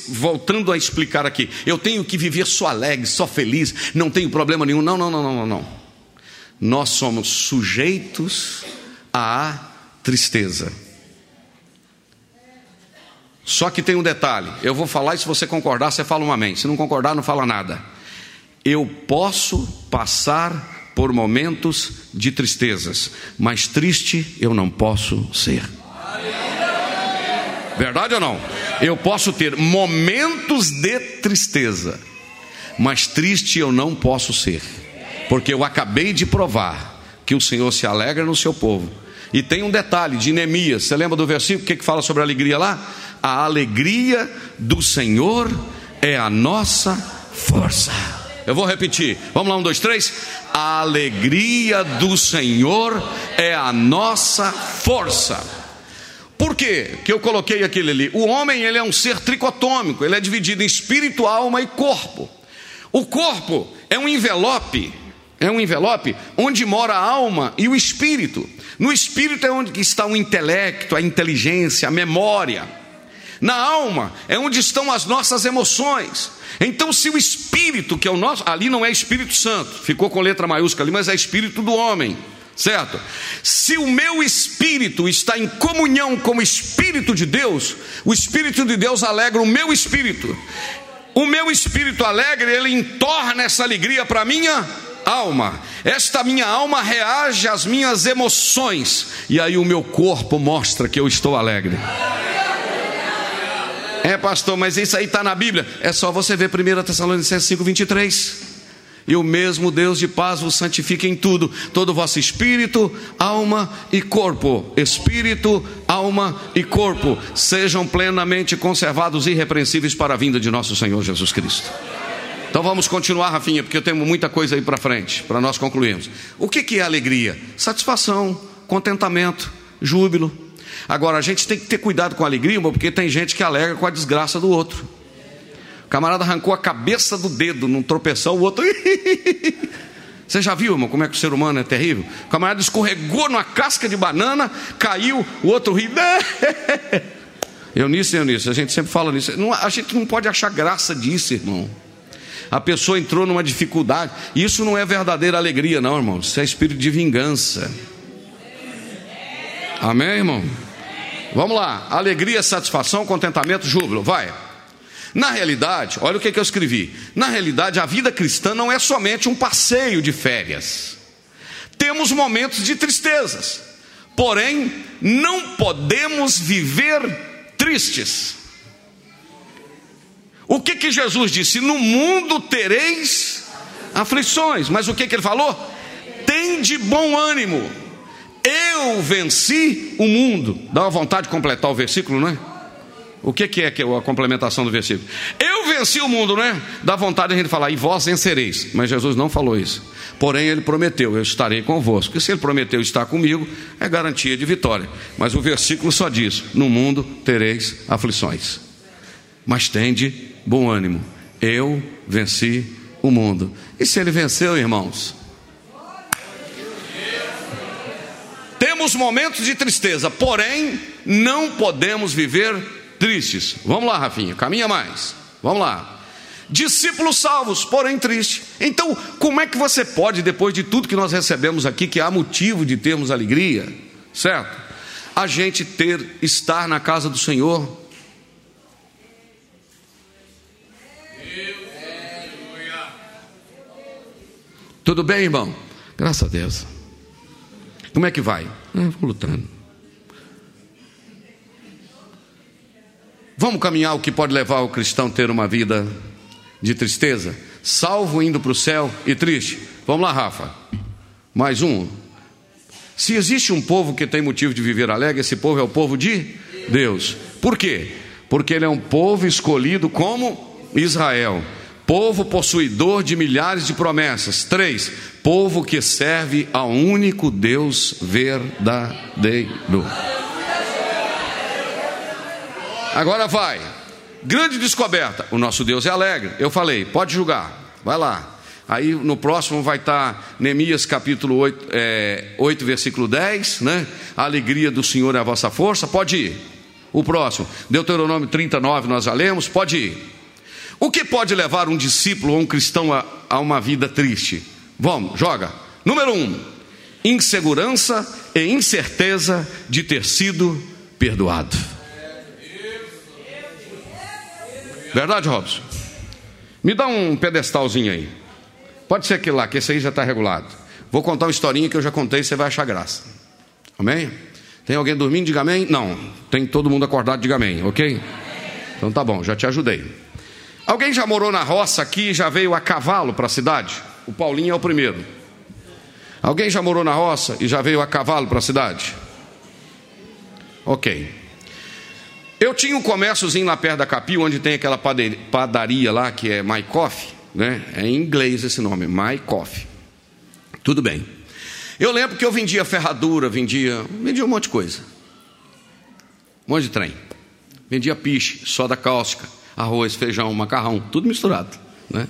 voltando a explicar aqui, eu tenho que viver só alegre, só feliz, não tenho problema nenhum. Não, não, não, não, não. Nós somos sujeitos à tristeza. Só que tem um detalhe: eu vou falar e se você concordar, você fala um amém. Se não concordar, não fala nada. Eu posso passar por momentos de tristezas, mas triste eu não posso ser. Verdade ou não? Eu posso ter momentos de tristeza, mas triste eu não posso ser, porque eu acabei de provar que o Senhor se alegra no seu povo. E tem um detalhe de Neemias, você lembra do versículo? Que, que fala sobre a alegria lá? a alegria do Senhor é a nossa força. Eu vou repetir, vamos lá, um, dois, três. A alegria do Senhor é a nossa força. Por quê que eu coloquei aquele ali? O homem ele é um ser tricotômico, ele é dividido em espírito, alma e corpo. O corpo é um envelope, é um envelope onde mora a alma e o espírito. No espírito é onde está o intelecto, a inteligência, a memória. Na alma é onde estão as nossas emoções. Então, se o espírito, que é o nosso, ali não é Espírito Santo, ficou com letra maiúscula ali, mas é espírito do homem, certo? Se o meu espírito está em comunhão com o espírito de Deus, o espírito de Deus alegra o meu espírito. O meu espírito alegre, ele entorna essa alegria para minha alma. Esta minha alma reage às minhas emoções, e aí o meu corpo mostra que eu estou alegre. É, pastor, mas isso aí está na Bíblia. É só você ver 1 Tessalonicenses 5, 23. E o mesmo Deus de paz vos santifica em tudo, todo o vosso espírito, alma e corpo. Espírito, alma e corpo sejam plenamente conservados e irrepreensíveis para a vinda de nosso Senhor Jesus Cristo. Então vamos continuar, Rafinha, porque temos muita coisa aí para frente, para nós concluirmos. O que, que é alegria? Satisfação, contentamento, júbilo, Agora, a gente tem que ter cuidado com a alegria, porque tem gente que alega com a desgraça do outro. O camarada arrancou a cabeça do dedo num tropeção, o outro. Você já viu, irmão, como é que o ser humano é terrível? O camarada escorregou numa casca de banana, caiu, o outro riu. Eu nisso, eu nisso, a gente sempre fala nisso. a gente não pode achar graça disso, irmão. A pessoa entrou numa dificuldade. Isso não é verdadeira alegria, não, irmão. Isso é espírito de vingança. Amém, irmão? Vamos lá. Alegria, satisfação, contentamento, júbilo. Vai. Na realidade, olha o que, que eu escrevi. Na realidade, a vida cristã não é somente um passeio de férias. Temos momentos de tristezas, porém, não podemos viver tristes. O que, que Jesus disse? No mundo tereis aflições, mas o que, que ele falou? Tem de bom ânimo, eu venci o mundo. Dá uma vontade de completar o versículo, não é? O que, é que é a complementação do versículo? Eu venci o mundo, né? Dá vontade de a gente falar, e vós vencereis. Mas Jesus não falou isso. Porém, ele prometeu: Eu estarei convosco. E se ele prometeu estar comigo, é garantia de vitória. Mas o versículo só diz: No mundo tereis aflições. Mas tende bom ânimo. Eu venci o mundo. E se ele venceu, irmãos? Temos momentos de tristeza, porém, não podemos viver tristes. Vamos lá, Rafinha, caminha mais. Vamos lá. Discípulos salvos, porém tristes. Então, como é que você pode, depois de tudo que nós recebemos aqui, que há motivo de termos alegria, certo? A gente ter, estar na casa do Senhor. Tudo bem, irmão? Graças a Deus. Como é que vai? Eu vou lutando. Vamos caminhar o que pode levar o cristão a ter uma vida de tristeza? Salvo indo para o céu e triste. Vamos lá, Rafa. Mais um. Se existe um povo que tem motivo de viver alegre, esse povo é o povo de Deus. Por quê? Porque ele é um povo escolhido como Israel. Povo possuidor de milhares de promessas. Três, povo que serve ao único Deus verdadeiro. Agora vai. Grande descoberta. O nosso Deus é alegre. Eu falei, pode julgar. Vai lá. Aí no próximo vai estar Neemias capítulo 8, é, 8, versículo 10, né? A alegria do Senhor é a vossa força. Pode ir. O próximo, Deuteronômio 39, nós já lemos. Pode ir. O que pode levar um discípulo ou um cristão a, a uma vida triste? Vamos, joga. Número um, insegurança e incerteza de ter sido perdoado. Verdade, Robson? Me dá um pedestalzinho aí. Pode ser aquele lá, que esse aí já está regulado. Vou contar uma historinha que eu já contei, você vai achar graça. Amém? Tem alguém dormindo? Diga amém. Não. Tem todo mundo acordado? Diga amém, ok? Então tá bom, já te ajudei. Alguém já morou na roça aqui e já veio a cavalo para a cidade? O Paulinho é o primeiro. Alguém já morou na roça e já veio a cavalo para a cidade? Ok. Eu tinha um comérciozinho lá perto da Capil, onde tem aquela padaria lá que é My Coffee, né? É em inglês esse nome, My Coffee. Tudo bem. Eu lembro que eu vendia ferradura, vendia, vendia um monte de coisa. Um monte de trem. Vendia piche, soda cáustica, arroz, feijão, macarrão, tudo misturado, né?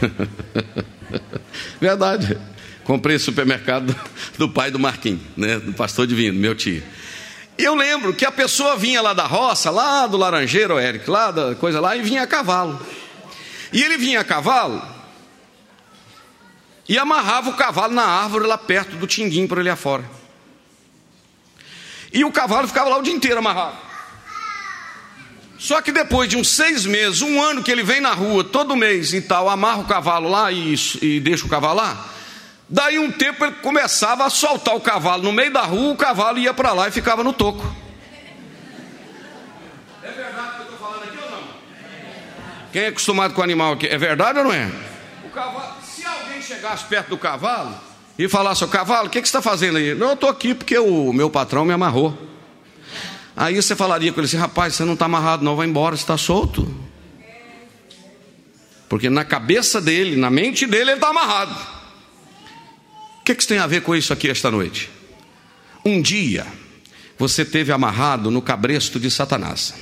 Verdade. Comprei no supermercado do pai do Marquinhos, né? Do pastor divino, meu tio. Eu lembro que a pessoa vinha lá da roça, lá do Laranjeiro, Eric, lá da coisa lá, e vinha a cavalo. E ele vinha a cavalo e amarrava o cavalo na árvore lá perto do tinguim para ele afora. E o cavalo ficava lá o dia inteiro amarrado. Só que depois de uns seis meses, um ano que ele vem na rua todo mês e tal, amarra o cavalo lá e, e deixa o cavalo lá, Daí um tempo ele começava a soltar o cavalo no meio da rua, o cavalo ia para lá e ficava no toco. É verdade o que eu estou falando aqui ou não? Quem é acostumado com o animal aqui, é verdade ou não é? Cavalo, se alguém chegasse perto do cavalo e falasse, o cavalo, o que, que você está fazendo aí? Não, eu estou aqui porque o meu patrão me amarrou. Aí você falaria com ele assim, rapaz, você não está amarrado, não, vai embora, você está solto. Porque na cabeça dele, na mente dele, ele está amarrado que, que isso tem a ver com isso aqui esta noite? Um dia você teve amarrado no cabresto de Satanás.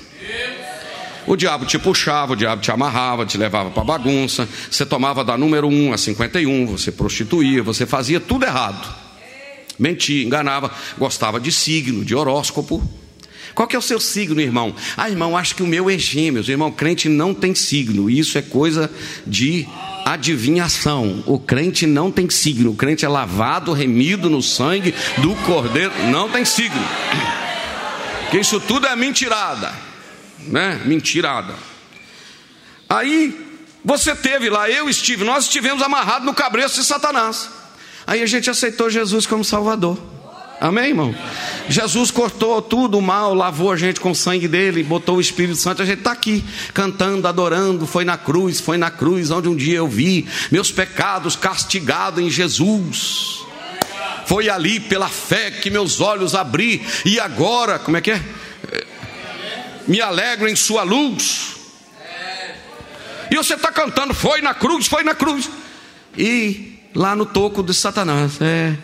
O diabo te puxava, o diabo te amarrava, te levava para bagunça. Você tomava da número 1 a 51, você prostituía, você fazia tudo errado. Mentia, enganava, gostava de signo, de horóscopo. Qual que é o seu signo, irmão? Ah, irmão, acho que o meu é gêmeos. Irmão, crente não tem signo. Isso é coisa de adivinhação. O crente não tem signo. O crente é lavado, remido no sangue do cordeiro. Não tem signo. Que isso tudo é mentirada né? Mentirada. Aí você teve lá, eu estive, nós estivemos amarrados no cabresto de Satanás. Aí a gente aceitou Jesus como Salvador. Amém, irmão? Jesus cortou tudo o mal, lavou a gente com o sangue dele, botou o Espírito Santo. A gente está aqui cantando, adorando. Foi na cruz, foi na cruz onde um dia eu vi meus pecados castigados em Jesus. Foi ali pela fé que meus olhos abri, e agora, como é que é? me alegro em sua luz. E você está cantando, foi na cruz, foi na cruz. E lá no toco de Satanás, é,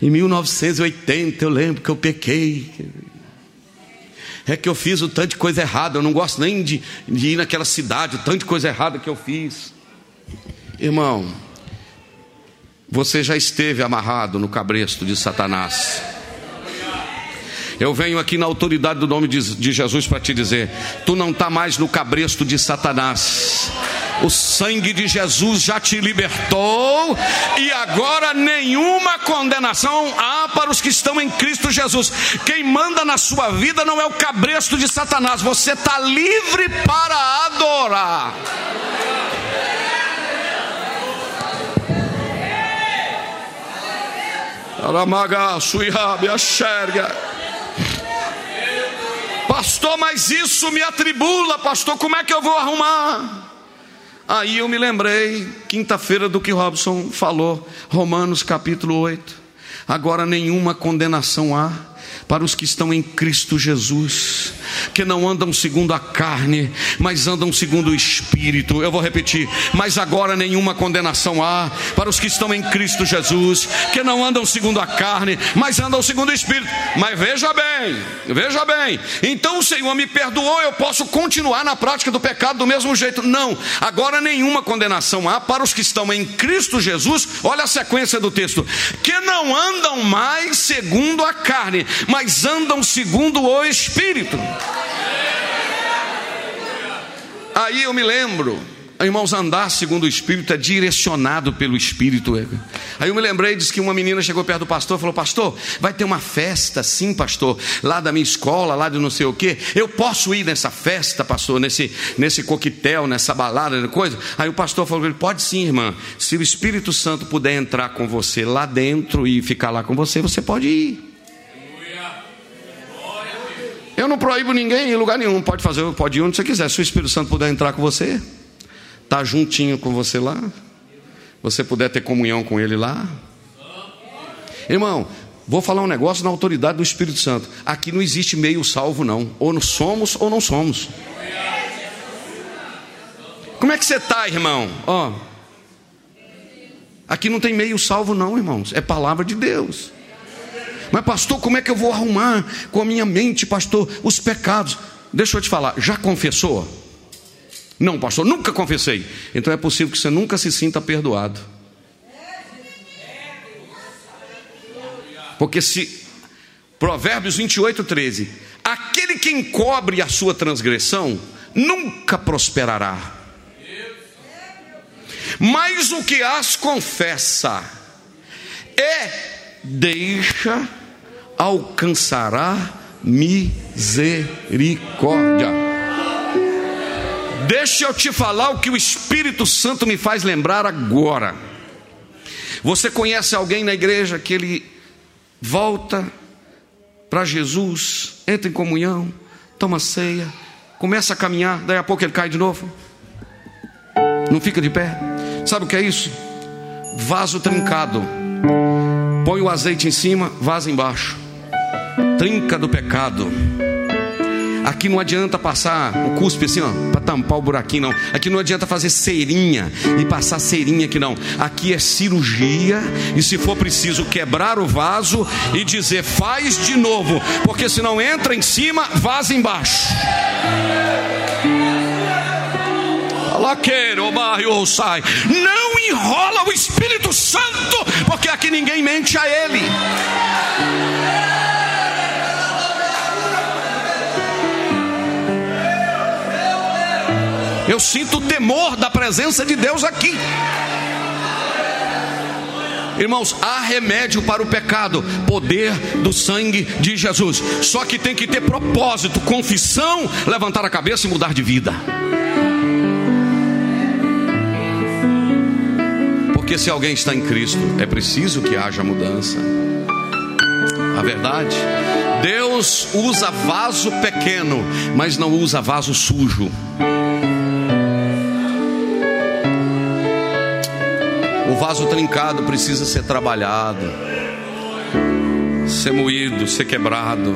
em 1980 eu lembro que eu pequei. É que eu fiz o tanto de coisa errada, eu não gosto nem de, de ir naquela cidade, o tanto de coisa errada que eu fiz. Irmão, você já esteve amarrado no cabresto de Satanás. Eu venho aqui na autoridade do nome de, de Jesus para te dizer: tu não está mais no cabresto de Satanás. O sangue de Jesus já te libertou e agora nenhuma condenação há para os que estão em Cristo Jesus. Quem manda na sua vida não é o cabresto de Satanás, você está livre para adorar. Aramaga, suiabe, axerga. Pastor, mas isso me atribula, pastor, como é que eu vou arrumar? Aí eu me lembrei, quinta-feira, do que Robson falou, Romanos capítulo 8. Agora nenhuma condenação há para os que estão em Cristo Jesus, que não andam segundo a carne, mas andam segundo o Espírito. Eu vou repetir, mas agora nenhuma condenação há para os que estão em Cristo Jesus, que não andam segundo a carne, mas andam segundo o Espírito. Mas veja bem, veja bem, então o Senhor me perdoou, eu posso continuar na prática do pecado do mesmo jeito. Não, agora nenhuma condenação há para os que estão em Cristo Jesus. Olha a sequência do texto: que não andam mais segundo a carne, mas andam segundo o Espírito. Aí eu me lembro, irmãos, andar segundo o Espírito é direcionado pelo Espírito. Aí eu me lembrei, disse que uma menina chegou perto do pastor e falou: Pastor, vai ter uma festa, sim, pastor, lá da minha escola, lá de não sei o que. Eu posso ir nessa festa, pastor, nesse, nesse coquetel, nessa balada, coisa? Aí o pastor falou: Pode sim, irmã. Se o Espírito Santo puder entrar com você lá dentro e ficar lá com você, você pode ir. Eu não proíbo ninguém em lugar nenhum. Pode fazer, pode ir onde você quiser. Se o Espírito Santo puder entrar com você, tá juntinho com você lá, você puder ter comunhão com Ele lá. Irmão, vou falar um negócio na autoridade do Espírito Santo. Aqui não existe meio salvo, não. Ou somos ou não somos. Como é que você está, irmão? Ó, aqui não tem meio salvo, não, irmãos. É palavra de Deus. Mas, pastor, como é que eu vou arrumar com a minha mente, pastor, os pecados? Deixa eu te falar, já confessou? Não, pastor, nunca confessei. Então é possível que você nunca se sinta perdoado. Porque se Provérbios 28, 13: aquele que encobre a sua transgressão nunca prosperará. Mas o que as confessa é deixa, alcançará misericórdia. Deixa eu te falar o que o Espírito Santo me faz lembrar agora. Você conhece alguém na igreja que ele volta para Jesus, entra em comunhão, toma ceia, começa a caminhar, daí a pouco ele cai de novo? Não fica de pé? Sabe o que é isso? Vaso trincado põe o azeite em cima, vaza embaixo. Trinca do pecado. Aqui não adianta passar o cuspe assim, ó, para tampar o buraquinho, não. Aqui não adianta fazer cerinha e passar cerinha aqui, não. Aqui é cirurgia e se for preciso quebrar o vaso e dizer faz de novo, porque se não entra em cima, vaza embaixo. Sai. Não enrola o Espírito Santo, porque aqui ninguém mente a Ele. Eu sinto o temor da presença de Deus aqui. Irmãos, há remédio para o pecado, poder do sangue de Jesus. Só que tem que ter propósito, confissão, levantar a cabeça e mudar de vida. Porque se alguém está em Cristo, é preciso que haja mudança. A verdade, Deus usa vaso pequeno, mas não usa vaso sujo. O vaso trincado precisa ser trabalhado, ser moído, ser quebrado.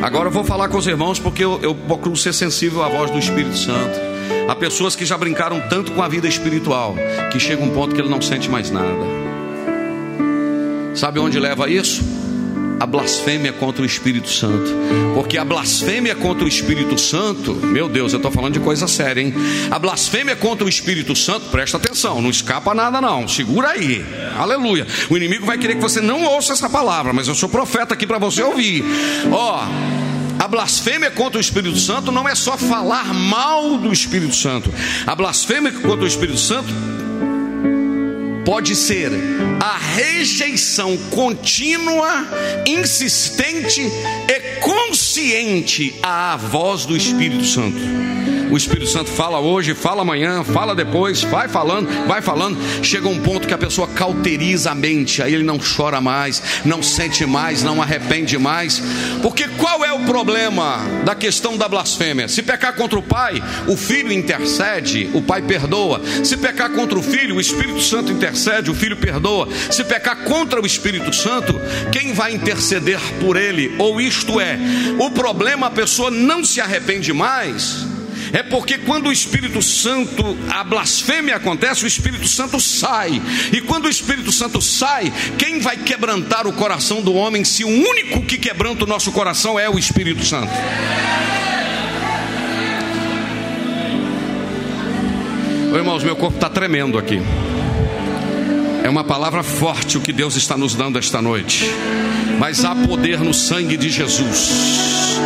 Agora eu vou falar com os irmãos porque eu, eu procuro ser sensível à voz do Espírito Santo. Há pessoas que já brincaram tanto com a vida espiritual que chega um ponto que ele não sente mais nada. Sabe onde leva isso? a blasfêmia contra o Espírito Santo. Porque a blasfêmia contra o Espírito Santo, meu Deus, eu estou falando de coisa séria, hein? A blasfêmia contra o Espírito Santo, presta atenção, não escapa nada, não. Segura aí, aleluia. O inimigo vai querer que você não ouça essa palavra, mas eu sou profeta aqui para você ouvir. Ó. A blasfêmia contra o Espírito Santo não é só falar mal do Espírito Santo. A blasfêmia contra o Espírito Santo pode ser a rejeição contínua, insistente e consciente à voz do Espírito Santo. O Espírito Santo fala hoje, fala amanhã, fala depois, vai falando, vai falando. Chega um ponto que a pessoa cauteriza a mente, aí ele não chora mais, não sente mais, não arrepende mais. Porque qual é o problema da questão da blasfêmia? Se pecar contra o pai, o filho intercede, o pai perdoa. Se pecar contra o filho, o Espírito Santo intercede, o filho perdoa. Se pecar contra o Espírito Santo, quem vai interceder por ele? Ou isto é, o problema a pessoa não se arrepende mais é porque quando o Espírito Santo, a blasfêmia acontece, o Espírito Santo sai. E quando o Espírito Santo sai, quem vai quebrantar o coração do homem se o único que quebranta o nosso coração é o Espírito Santo? Ô, irmãos, meu corpo está tremendo aqui. É uma palavra forte o que Deus está nos dando esta noite. Mas há poder no sangue de Jesus.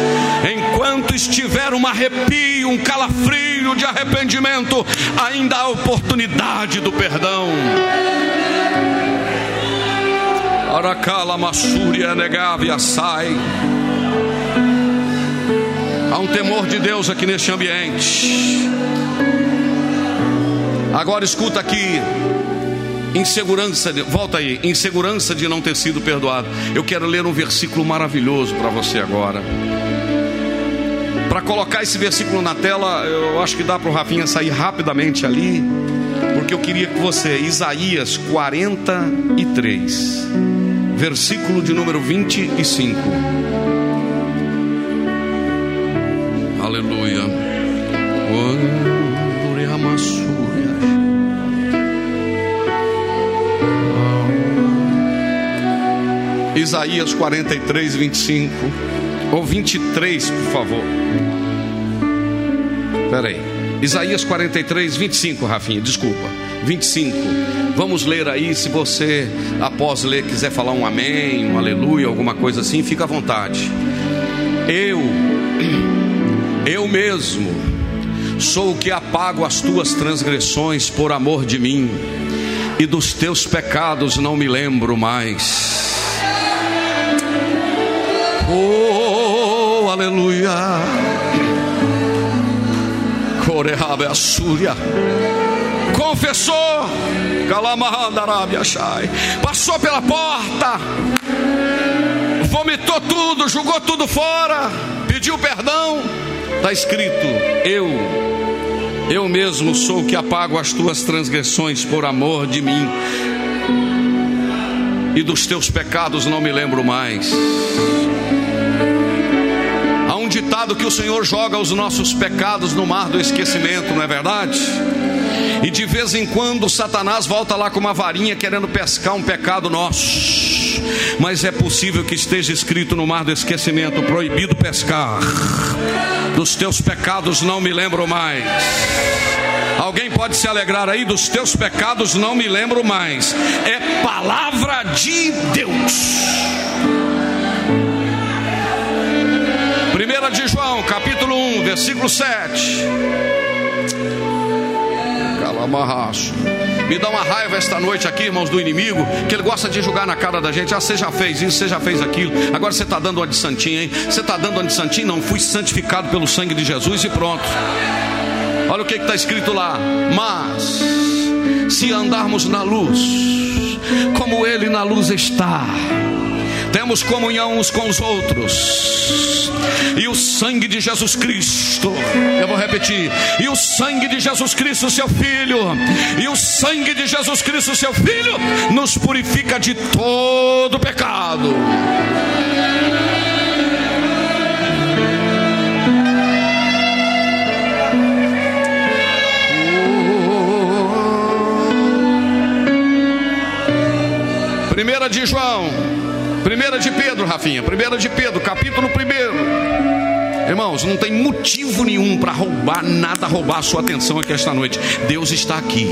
Enquanto estiver um arrepio, um calafrio de arrependimento, ainda há oportunidade do perdão. Aracala Massúria negávia sai. Há um temor de Deus aqui neste ambiente. Agora escuta aqui. Insegurança, de, volta aí, insegurança de não ter sido perdoado. Eu quero ler um versículo maravilhoso para você agora. Para colocar esse versículo na tela, eu acho que dá para o Rafinha sair rapidamente ali, porque eu queria que você, Isaías 43, versículo de número 25. Aleluia. Isaías 43, 25. Ou 23, por favor. Espera aí. Isaías 43, 25, Rafinha, desculpa. 25. Vamos ler aí. Se você, após ler, quiser falar um amém, um aleluia, alguma coisa assim, fica à vontade. Eu, eu mesmo, sou o que apago as tuas transgressões por amor de mim, e dos teus pecados não me lembro mais. Oh, aleluia. Coreabe Assúria. Confessou. Calamahandarabia Passou pela porta. Vomitou tudo, jogou tudo fora. Pediu perdão. Está escrito: Eu, eu mesmo sou o que apago as tuas transgressões por amor de mim. E dos teus pecados não me lembro mais ditado que o Senhor joga os nossos pecados no mar do esquecimento, não é verdade? E de vez em quando Satanás volta lá com uma varinha querendo pescar um pecado nosso. Mas é possível que esteja escrito no mar do esquecimento: proibido pescar. Dos teus pecados não me lembro mais. Alguém pode se alegrar aí dos teus pecados, não me lembro mais. É palavra de Deus. 1 de João, capítulo 1, versículo 7. Calamarraço. Me dá uma raiva esta noite aqui, irmãos, do inimigo, que ele gosta de jogar na cara da gente. Ah, você já fez isso, você já fez aquilo. Agora você está dando uma de santinho, hein? Você está dando uma de santinho? Não, fui santificado pelo sangue de Jesus e pronto. Olha o que está escrito lá. Mas, se andarmos na luz, como Ele na luz está, temos comunhão uns com os outros. E o sangue de Jesus Cristo, eu vou repetir, e o sangue de Jesus Cristo, seu Filho, e o sangue de Jesus Cristo, seu Filho, nos purifica de todo pecado. Primeira de João Primeira de Pedro, Rafinha. Primeira de Pedro, capítulo 1. Irmãos, não tem motivo nenhum para roubar nada, roubar a sua atenção aqui esta noite. Deus está aqui.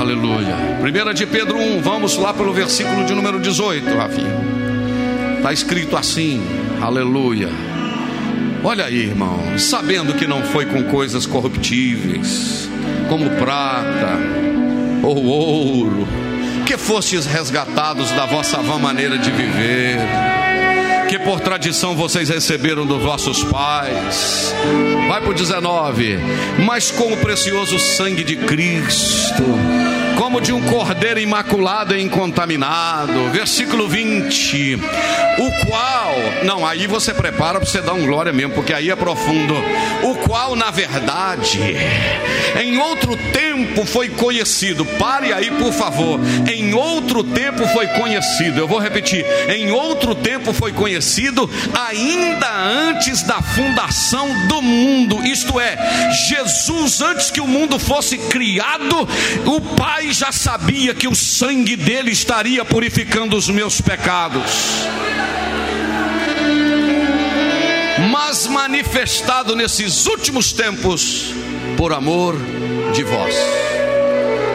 Aleluia. Primeira de Pedro 1, vamos lá pelo versículo de número 18, Rafinha. Está escrito assim, aleluia. Olha aí, irmão, sabendo que não foi com coisas corruptíveis, como prata ou ouro, que fostes resgatados da vossa vã maneira de viver, que por tradição vocês receberam dos vossos pais. Vai para o 19. Mas com o precioso sangue de Cristo, como de um cordeiro imaculado e incontaminado. Versículo 20. O qual, não, aí você prepara para você dar um glória mesmo, porque aí é profundo. O qual, na verdade, em outro tempo foi conhecido. Pare aí, por favor. Em outro tempo foi conhecido. Eu vou repetir. Em outro tempo foi conhecido, ainda antes da fundação do mundo. Isto é, Jesus, antes que o mundo fosse criado, o Pai já sabia que o sangue dele estaria purificando os meus pecados. Mas manifestado nesses últimos tempos por amor de vós.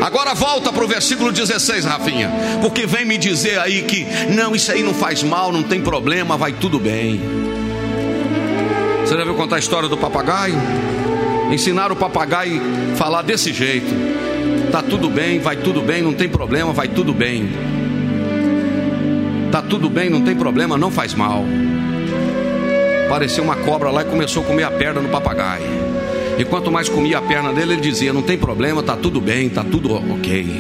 Agora volta para o versículo 16, Rafinha, porque vem me dizer aí que não, isso aí não faz mal, não tem problema, vai tudo bem. Você já viu contar a história do papagaio? Ensinar o papagaio a falar desse jeito. Tá tudo bem, vai tudo bem, não tem problema, vai tudo bem. Tá tudo bem, não tem problema, não faz mal. Apareceu uma cobra lá e começou a comer a perna do papagaio. E quanto mais comia a perna dele, ele dizia: Não tem problema, tá tudo bem, tá tudo ok.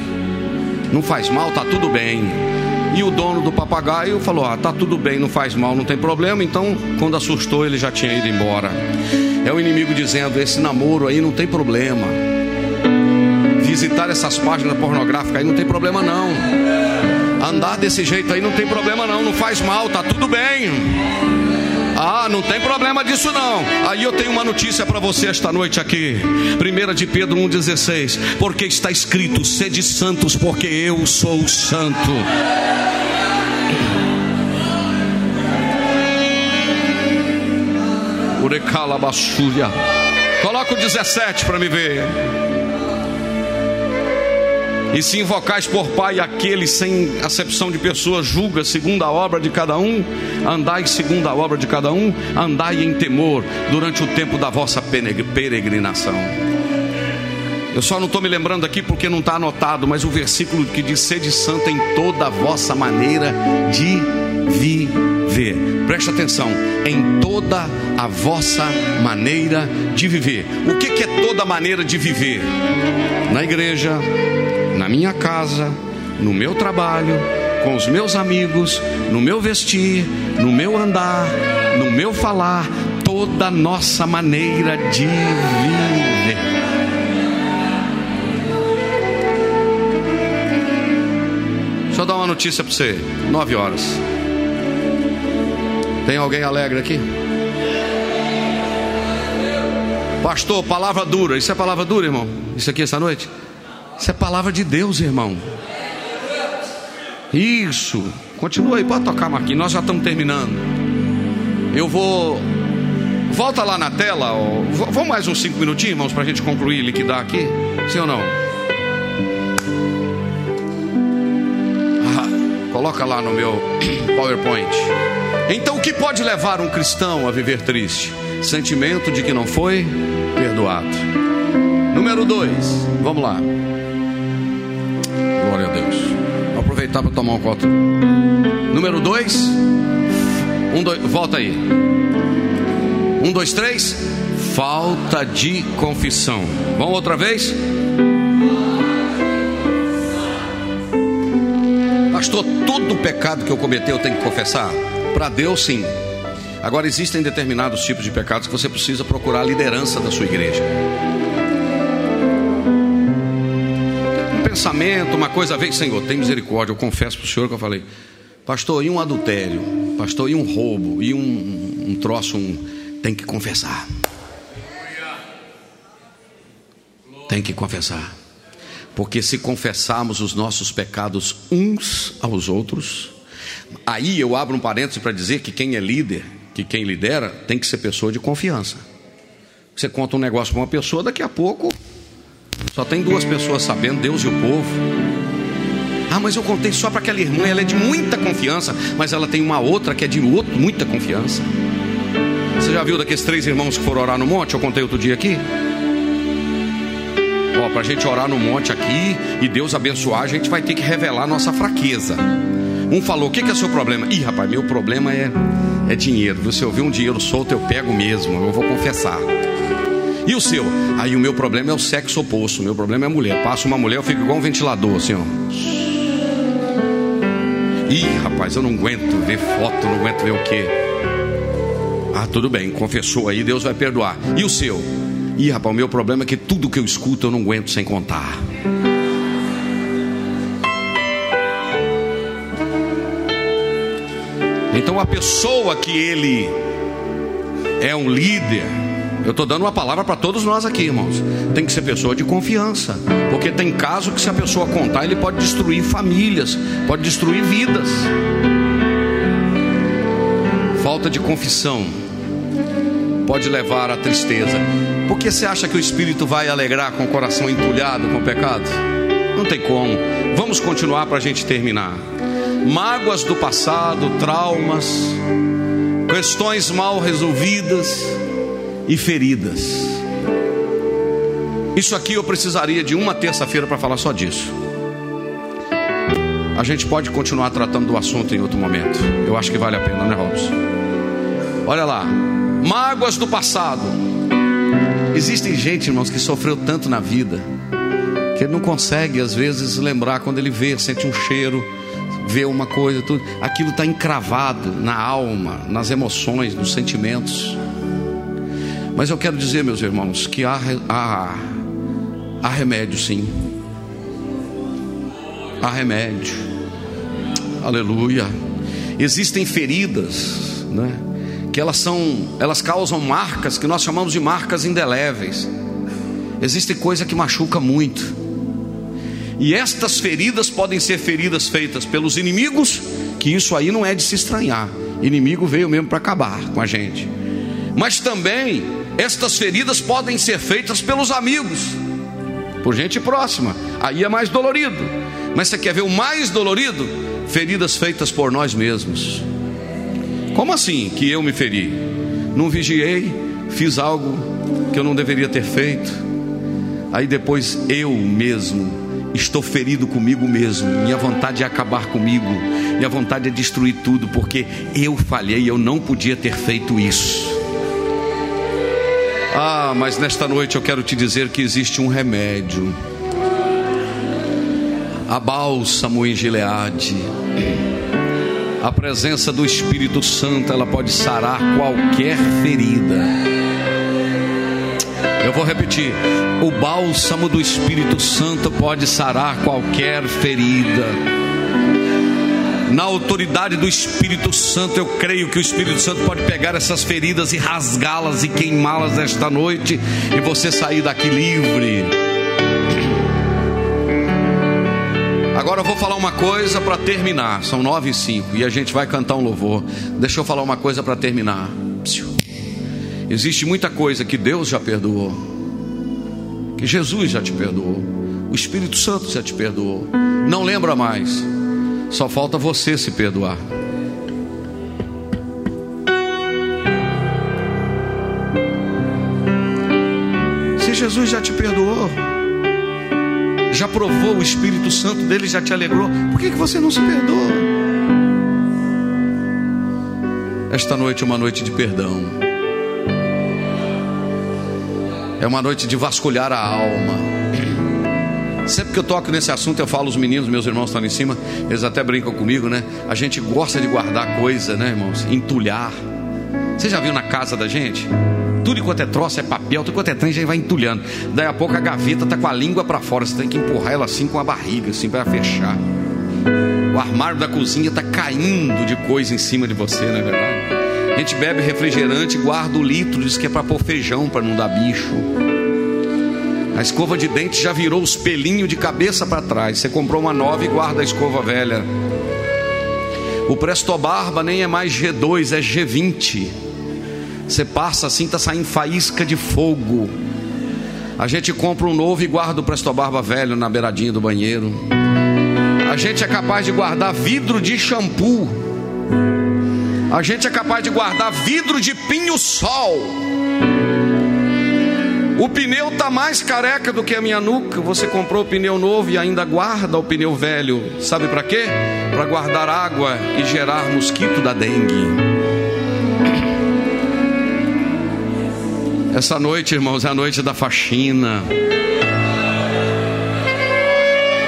Não faz mal, tá tudo bem. E o dono do papagaio falou: Ah, tá tudo bem, não faz mal, não tem problema. Então, quando assustou, ele já tinha ido embora. É o inimigo dizendo: Esse namoro aí não tem problema. Visitar essas páginas pornográficas aí não tem problema, não. Andar desse jeito aí não tem problema, não. Não faz mal, tá tudo bem. Ah, não tem problema disso não. Aí eu tenho uma notícia para você esta noite aqui. 1 de Pedro 1,16. Porque está escrito: sede santos, porque eu sou santo. Urecala. Coloca o 17 para me ver. E se invocais por Pai aquele sem acepção de pessoas, julga segundo a obra de cada um, andai segundo a obra de cada um, andai em temor durante o tempo da vossa peregrinação. Eu só não estou me lembrando aqui porque não está anotado, mas o versículo que diz: sede santa em toda a vossa maneira de viver. Preste atenção, em toda a vossa maneira de viver. O que, que é toda maneira de viver? Na igreja, na minha casa, no meu trabalho, com os meus amigos, no meu vestir, no meu andar, no meu falar, toda nossa maneira de viver. Deixa eu dar uma notícia para você. Nove horas. Tem alguém alegre aqui? Pastor, palavra dura. Isso é palavra dura, irmão? Isso aqui essa noite? Isso é palavra de Deus, irmão. Isso. Continua aí, pode tocar, Marquinhos. Nós já estamos terminando. Eu vou Volta lá na tela. Ó. Vamos mais uns cinco minutinhos, irmãos, para a gente concluir e liquidar aqui? Sim ou não? Ah, coloca lá no meu PowerPoint. Então, o que pode levar um cristão a viver triste? Sentimento de que não foi perdoado. Número dois, vamos lá. Aproveitar para tomar um copo. Número dois, um, dois, volta aí. Um, dois, três. Falta de confissão. Vamos outra vez? Pastor, todo pecado que eu cometi eu tenho que confessar? Para Deus, sim. Agora, existem determinados tipos de pecados que você precisa procurar a liderança da sua igreja. Pensamento, uma coisa veio, Senhor, tem misericórdia. Eu confesso para o Senhor que eu falei, Pastor, e um adultério? Pastor, e um roubo? E um, um troço? Um... Tem que confessar. Tem que confessar. Porque se confessarmos os nossos pecados uns aos outros, aí eu abro um parênteses para dizer que quem é líder, que quem lidera, tem que ser pessoa de confiança. Você conta um negócio para uma pessoa, daqui a pouco só tem duas pessoas sabendo, Deus e o povo. Ah, mas eu contei só para aquela irmã, ela é de muita confiança, mas ela tem uma outra que é de outro, muita confiança. Você já viu daqueles três irmãos que foram orar no monte? Eu contei outro dia aqui. Ó, para a gente orar no monte aqui e Deus abençoar, a gente vai ter que revelar nossa fraqueza. Um falou: O que, que é seu problema? Ih, rapaz, meu problema é, é dinheiro. Você ouviu um dinheiro solto, eu pego mesmo, eu vou confessar. E o seu? Aí o meu problema é o sexo oposto. O meu problema é a mulher. Passa uma mulher, eu fico igual um ventilador, assim, ó. Ih, rapaz, eu não aguento ver foto, não aguento ver o quê. Ah, tudo bem, confessou aí, Deus vai perdoar. E o seu? Ih, rapaz, o meu problema é que tudo que eu escuto eu não aguento sem contar. Então a pessoa que ele é um líder, eu estou dando uma palavra para todos nós aqui, irmãos. Tem que ser pessoa de confiança. Porque tem caso que se a pessoa contar, ele pode destruir famílias, pode destruir vidas. Falta de confissão pode levar à tristeza. Por que você acha que o espírito vai alegrar com o coração entulhado com o pecado? Não tem como. Vamos continuar para a gente terminar. Mágoas do passado, traumas, questões mal resolvidas e feridas. Isso aqui eu precisaria de uma terça-feira para falar só disso. A gente pode continuar tratando do assunto em outro momento. Eu acho que vale a pena, né, Robson? Olha lá, mágoas do passado. Existem gente, irmãos, que sofreu tanto na vida que não consegue, às vezes, lembrar quando ele vê, sente um cheiro, vê uma coisa, tudo. Aquilo está encravado na alma, nas emoções, nos sentimentos. Mas eu quero dizer, meus irmãos, que há, há, há remédio sim. Há remédio. Aleluia. Existem feridas, né? Que elas são, elas causam marcas que nós chamamos de marcas indeléveis. Existe coisa que machuca muito. E estas feridas podem ser feridas feitas pelos inimigos, que isso aí não é de se estranhar. Inimigo veio mesmo para acabar com a gente. Mas também estas feridas podem ser feitas pelos amigos, por gente próxima. Aí é mais dolorido. Mas você quer ver o mais dolorido? Feridas feitas por nós mesmos. Como assim que eu me feri? Não vigiei, fiz algo que eu não deveria ter feito. Aí depois eu mesmo estou ferido comigo mesmo. Minha vontade é acabar comigo. Minha vontade é destruir tudo porque eu falhei, eu não podia ter feito isso. Ah, mas nesta noite eu quero te dizer que existe um remédio. A bálsamo em Gileade. A presença do Espírito Santo, ela pode sarar qualquer ferida. Eu vou repetir: o bálsamo do Espírito Santo pode sarar qualquer ferida na autoridade do Espírito Santo, eu creio que o Espírito Santo pode pegar essas feridas e rasgá-las e queimá-las esta noite e você sair daqui livre. Agora eu vou falar uma coisa para terminar. São nove e cinco e a gente vai cantar um louvor. Deixa eu falar uma coisa para terminar. Existe muita coisa que Deus já perdoou, que Jesus já te perdoou, o Espírito Santo já te perdoou. Não lembra mais, só falta você se perdoar. Se Jesus já te perdoou, já provou o Espírito Santo dele, já te alegrou, por que, que você não se perdoa? Esta noite é uma noite de perdão. É uma noite de vasculhar a alma. Sempre que eu toco nesse assunto, eu falo, os meninos, meus irmãos estão ali em cima, eles até brincam comigo, né? A gente gosta de guardar coisa, né, irmãos? Entulhar. Você já viu na casa da gente? Tudo enquanto é troço, é papel, tudo enquanto é trem, já vai entulhando. Daí a pouco a gaveta tá com a língua para fora, você tem que empurrar ela assim com a barriga, assim, para fechar. O armário da cozinha tá caindo de coisa em cima de você, não é verdade? A gente bebe refrigerante, guarda o litro, diz que é para pôr feijão, para não dar bicho. A escova de dente já virou os pelinhos de cabeça para trás. Você comprou uma nova e guarda a escova velha. O Presto Barba nem é mais G2, é G20. Você passa assim, tá saindo faísca de fogo. A gente compra um novo e guarda o Presto Barba velho na beiradinha do banheiro. A gente é capaz de guardar vidro de shampoo. A gente é capaz de guardar vidro de pinho-sol. O pneu está mais careca do que a minha nuca. Você comprou o pneu novo e ainda guarda o pneu velho. Sabe para quê? Para guardar água e gerar mosquito da dengue. Essa noite, irmãos, é a noite da faxina.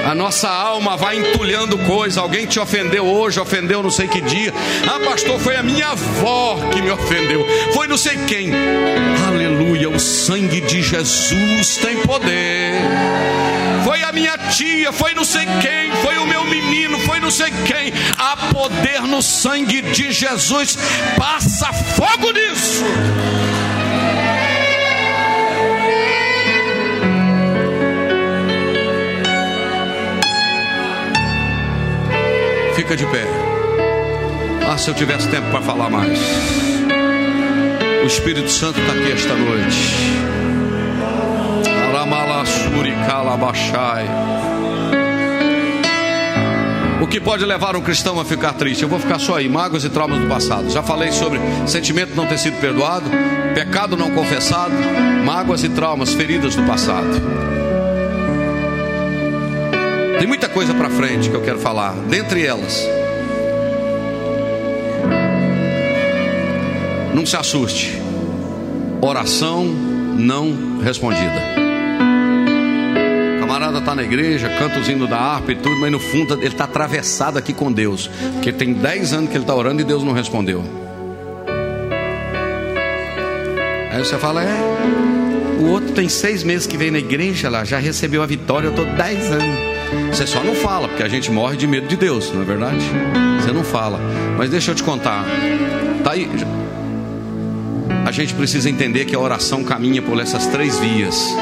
A nossa alma vai entulhando coisa. Alguém te ofendeu hoje, ofendeu não sei que dia. Ah, pastor, foi a minha avó que me ofendeu. Foi não sei quem. Aleluia, o sangue de Jesus tem poder. Foi a minha tia, foi não sei quem, foi o meu menino, foi não sei quem. Há poder no sangue de Jesus. Passa fogo nisso. Fica de pé. Ah, se eu tivesse tempo para falar mais. O Espírito Santo está aqui esta noite. O que pode levar um cristão a ficar triste? Eu vou ficar só aí, mágoas e traumas do passado. Já falei sobre sentimento não ter sido perdoado, pecado não confessado, mágoas e traumas, feridas do passado. Tem muita coisa para frente que eu quero falar. Dentre elas, não se assuste. Oração não respondida. Camarada está na igreja, canta os hinos da harpa e tudo, mas no fundo ele está atravessado aqui com Deus. Porque tem 10 anos que ele está orando e Deus não respondeu. Aí você fala, é. O outro tem seis meses que vem na igreja lá, já recebeu a vitória, eu estou 10 anos. Você só não fala, porque a gente morre de medo de Deus, não é verdade? Você não fala. Mas deixa eu te contar. Tá aí. A gente precisa entender que a oração caminha por essas três vias: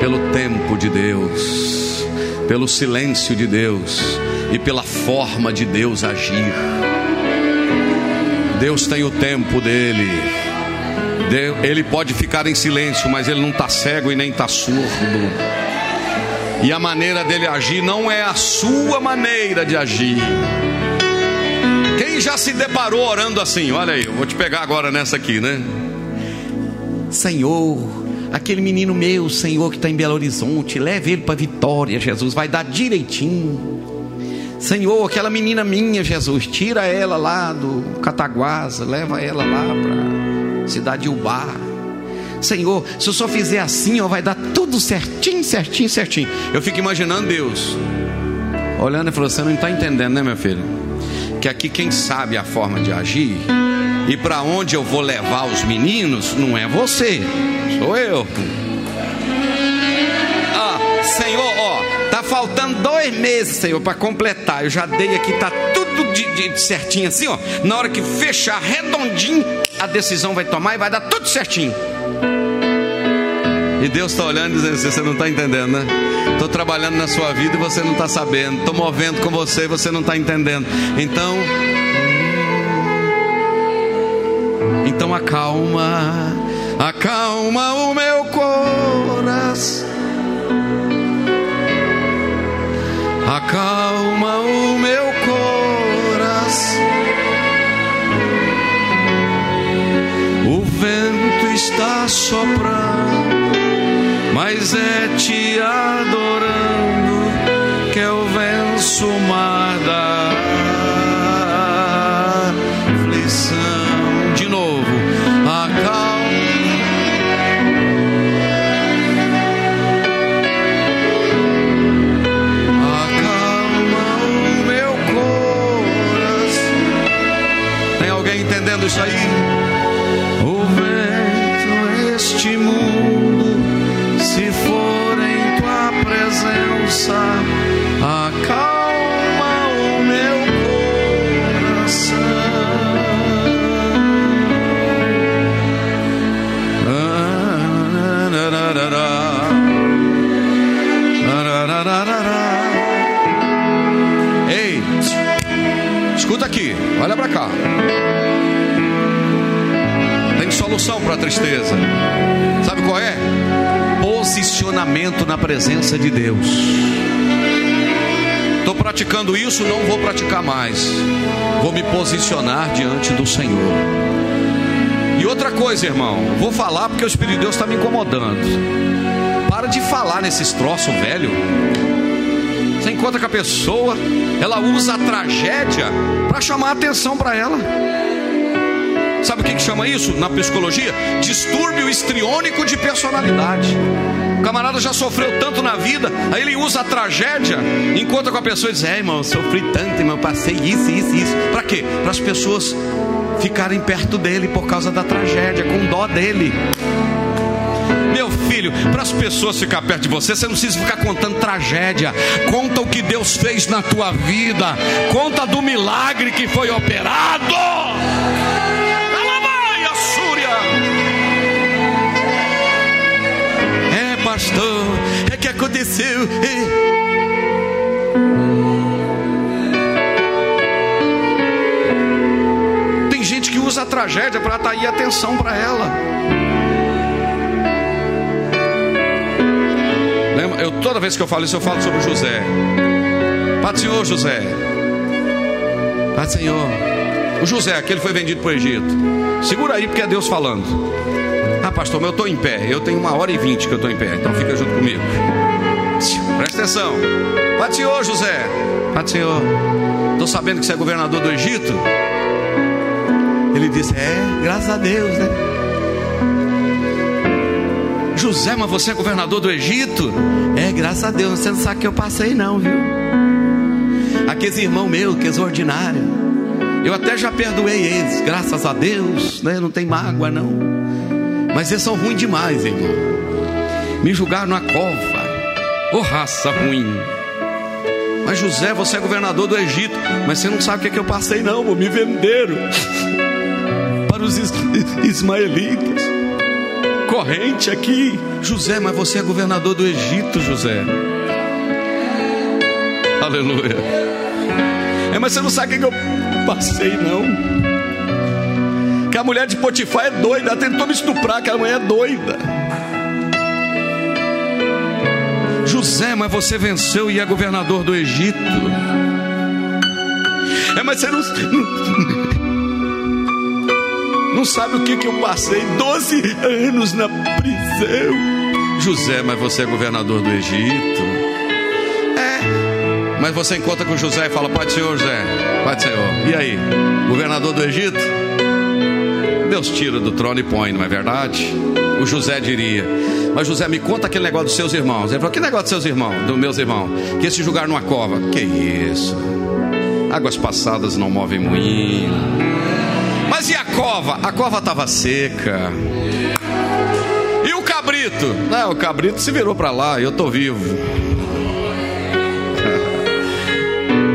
pelo tempo de Deus, pelo silêncio de Deus e pela forma de Deus agir. Deus tem o tempo dele. Ele pode ficar em silêncio, mas ele não está cego e nem está surdo. E a maneira dele agir não é a sua maneira de agir. Quem já se deparou orando assim? Olha aí, eu vou te pegar agora nessa aqui, né? Senhor, aquele menino meu, Senhor, que está em Belo Horizonte, leve ele para Vitória, Jesus, vai dar direitinho. Senhor, aquela menina minha, Jesus, tira ela lá do Cataguasa, leva ela lá para cidade de Ubar. Senhor, se eu só fizer assim, ó, vai dar tudo certinho, certinho, certinho. Eu fico imaginando Deus olhando e falando: Você não está entendendo, né, meu filho? Que aqui quem sabe a forma de agir e para onde eu vou levar os meninos não é você, sou eu. Ah, Senhor, ó, tá faltando dois meses, Senhor, para completar. Eu já dei aqui, tá tudo de, de, certinho assim, ó. Na hora que fechar redondinho, a decisão vai tomar e vai dar tudo certinho. E Deus está olhando e dizendo assim: você não está entendendo, né? Estou trabalhando na sua vida e você não está sabendo. Estou movendo com você e você não está entendendo. Então, então acalma acalma o meu coração. Acalma o meu coração. O vento está soprando, mas é te adorando que eu venço o mar da olha para cá solução para a tristeza. Sabe qual é? Posicionamento na presença de Deus. Estou praticando isso, não vou praticar mais. Vou me posicionar diante do Senhor. E outra coisa, irmão, vou falar porque o Espírito de Deus está me incomodando. Para de falar nesses troços, velho. Você encontra com a pessoa, ela usa a tragédia para chamar a atenção para ela. Sabe o que, que chama isso na psicologia? Distúrbio estriônico de personalidade. O camarada já sofreu tanto na vida, aí ele usa a tragédia, encontra com a pessoa e diz: É, irmão, sofri tanto, irmão, passei isso, isso, isso. Para quê? Para as pessoas ficarem perto dele por causa da tragédia, com dó dele. Filho, para as pessoas ficar perto de você, você não precisa ficar contando tragédia. Conta o que Deus fez na tua vida. Conta do milagre que foi operado. pastor, é que aconteceu. Tem gente que usa a tragédia para atrair atenção para ela. Toda vez que eu falo isso, eu falo sobre José. Pai Senhor, José. Pai Senhor. O José, aquele foi vendido para o Egito. Segura aí, porque é Deus falando. Ah, pastor, mas eu estou em pé. Eu tenho uma hora e vinte que eu estou em pé. Então fica junto comigo. Presta atenção. Pai Senhor, José. Pai Senhor. Estou sabendo que você é governador do Egito. Ele disse: É, graças a Deus, né? José, mas você é governador do Egito? É, graças a Deus. Você não sabe que eu passei, não, viu? Aqueles irmãos meus, aqueles ordinários. Eu até já perdoei eles, graças a Deus, né? Não tem mágoa, não. Mas eles são ruins demais, irmão. Me julgaram na cova. Ô oh, raça ruim. Mas José, você é governador do Egito. Mas você não sabe o que, é que eu passei, não. Me venderam para os ismaelitas. Corrente aqui. José, mas você é governador do Egito, José. Aleluia. É, mas você não sabe o que, que eu passei, não que a mulher de Potifar é doida, ela tentou me estuprar, aquela mulher é doida. José, mas você venceu e é governador do Egito. É, mas você não, não, sabe o que, que eu passei 12 anos na prisão. José, mas você é governador do Egito. É, mas você encontra com José e fala: do Senhor, José, do Senhor. E aí, governador do Egito? Deus tira do trono e põe, não é verdade? O José diria. Mas José, me conta aquele negócio dos seus irmãos. Ele falou: Que negócio dos seus irmãos, dos meus irmãos? Que se julgar numa cova. Que isso? Águas passadas não movem moinho. Mas e a cova? A cova estava seca. E o cabrito? Não, o cabrito se virou para lá, eu estou vivo.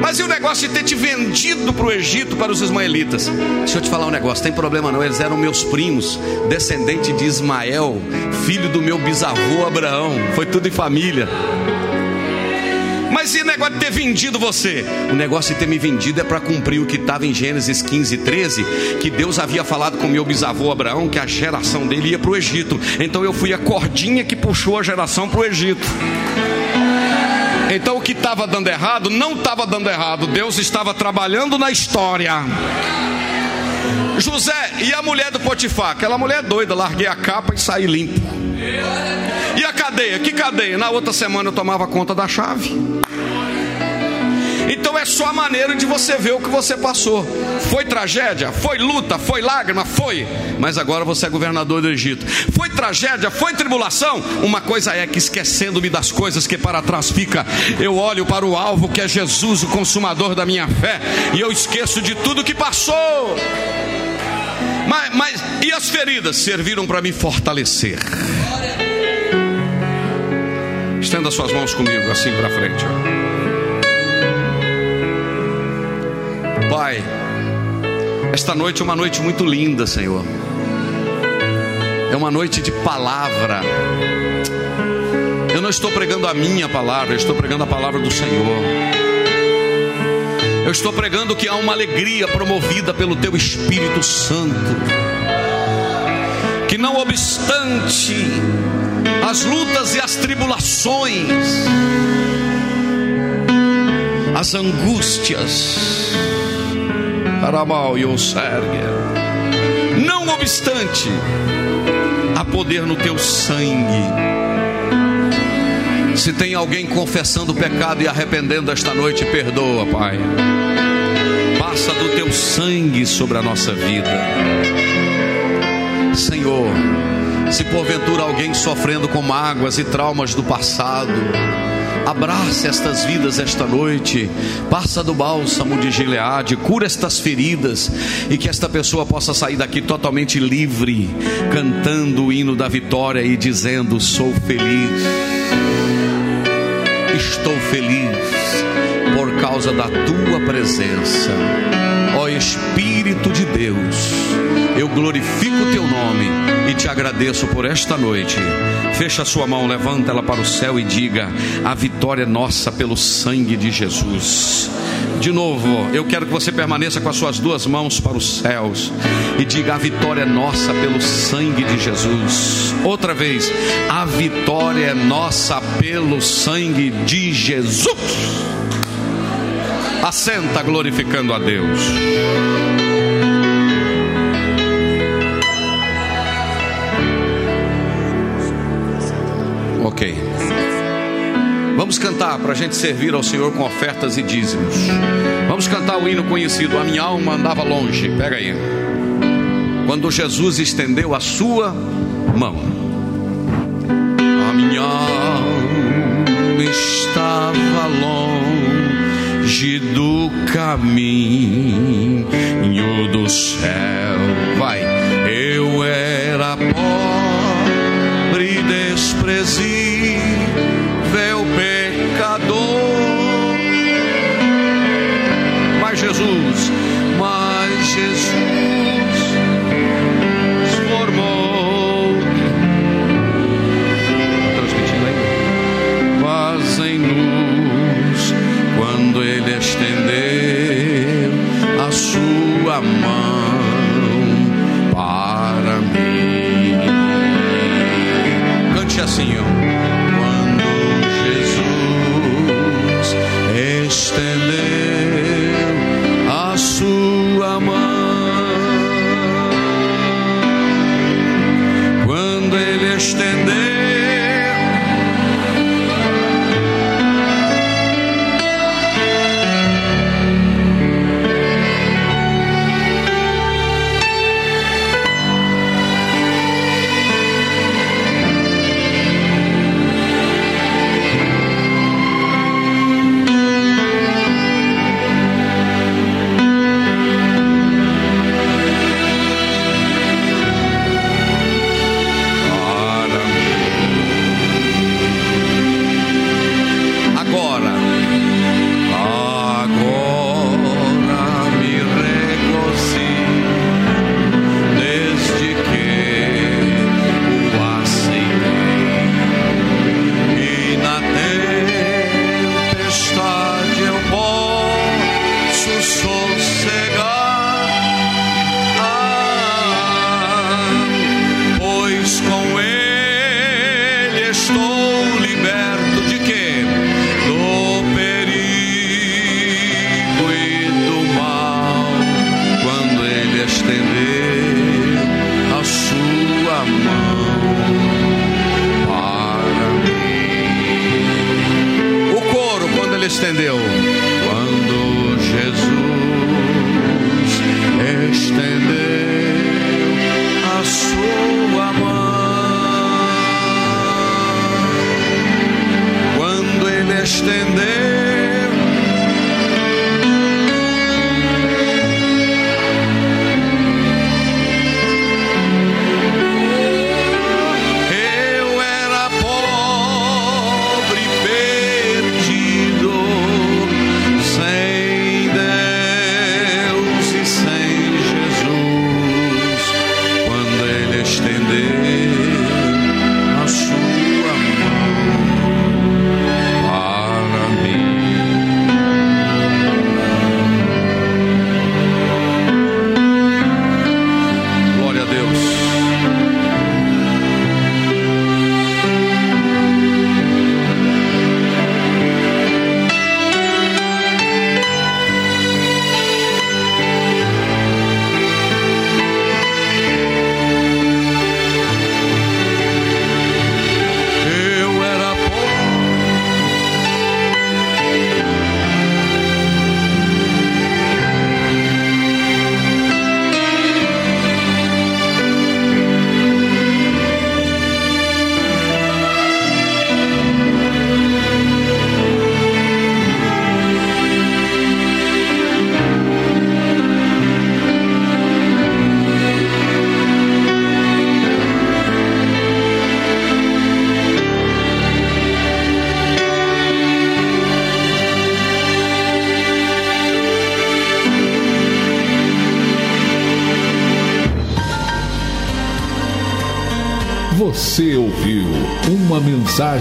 Mas e o negócio de ter te vendido para o Egito, para os ismaelitas? Deixa eu te falar um negócio, tem problema não, eles eram meus primos, descendente de Ismael, filho do meu bisavô Abraão, foi tudo em família. Mas e negócio de ter vendido você? O negócio de ter me vendido é para cumprir o que estava em Gênesis 15, 13, que Deus havia falado com meu bisavô Abraão que a geração dele ia para o Egito. Então eu fui a cordinha que puxou a geração para o Egito. Então o que estava dando errado não estava dando errado, Deus estava trabalhando na história. José e a mulher do Potifar, aquela mulher doida, larguei a capa e saí limpo. Cadeia? Que cadeia? Na outra semana eu tomava conta da chave. Então é só a maneira de você ver o que você passou. Foi tragédia, foi luta, foi lágrima, foi. Mas agora você é governador do Egito. Foi tragédia, foi tribulação. Uma coisa é que esquecendo-me das coisas que para trás fica, eu olho para o alvo que é Jesus, o consumador da minha fé, e eu esqueço de tudo que passou. Mas, mas e as feridas serviram para me fortalecer. Estenda suas mãos comigo, assim para frente. Pai, esta noite é uma noite muito linda, Senhor. É uma noite de palavra. Eu não estou pregando a minha palavra, eu estou pregando a palavra do Senhor. Eu estou pregando que há uma alegria promovida pelo Teu Espírito Santo. Que não obstante as lutas e as tribulações, as angústias, Aramal e não obstante, há poder no teu sangue. Se tem alguém confessando o pecado e arrependendo esta noite, perdoa, Pai. Passa do teu sangue sobre a nossa vida. Senhor, se porventura alguém sofrendo com mágoas e traumas do passado, abrace estas vidas esta noite, passa do bálsamo de Gileade, cura estas feridas e que esta pessoa possa sair daqui totalmente livre, cantando o hino da vitória e dizendo: Sou feliz, estou feliz por causa da tua presença, Espírito de Deus. Eu glorifico o teu nome e te agradeço por esta noite. Fecha a sua mão, levanta ela para o céu e diga: A vitória é nossa pelo sangue de Jesus. De novo, eu quero que você permaneça com as suas duas mãos para os céus e diga: A vitória é nossa pelo sangue de Jesus. Outra vez, a vitória é nossa pelo sangue de Jesus. Assenta glorificando a Deus. Ok. Vamos cantar para a gente servir ao Senhor com ofertas e dízimos. Vamos cantar o hino conhecido: A minha alma andava longe. Pega aí. Quando Jesus estendeu a sua mão, a minha alma estava longe longe do caminho do céu. Vai, eu era pobre, desprezível pecador. Mas Jesus Senhor.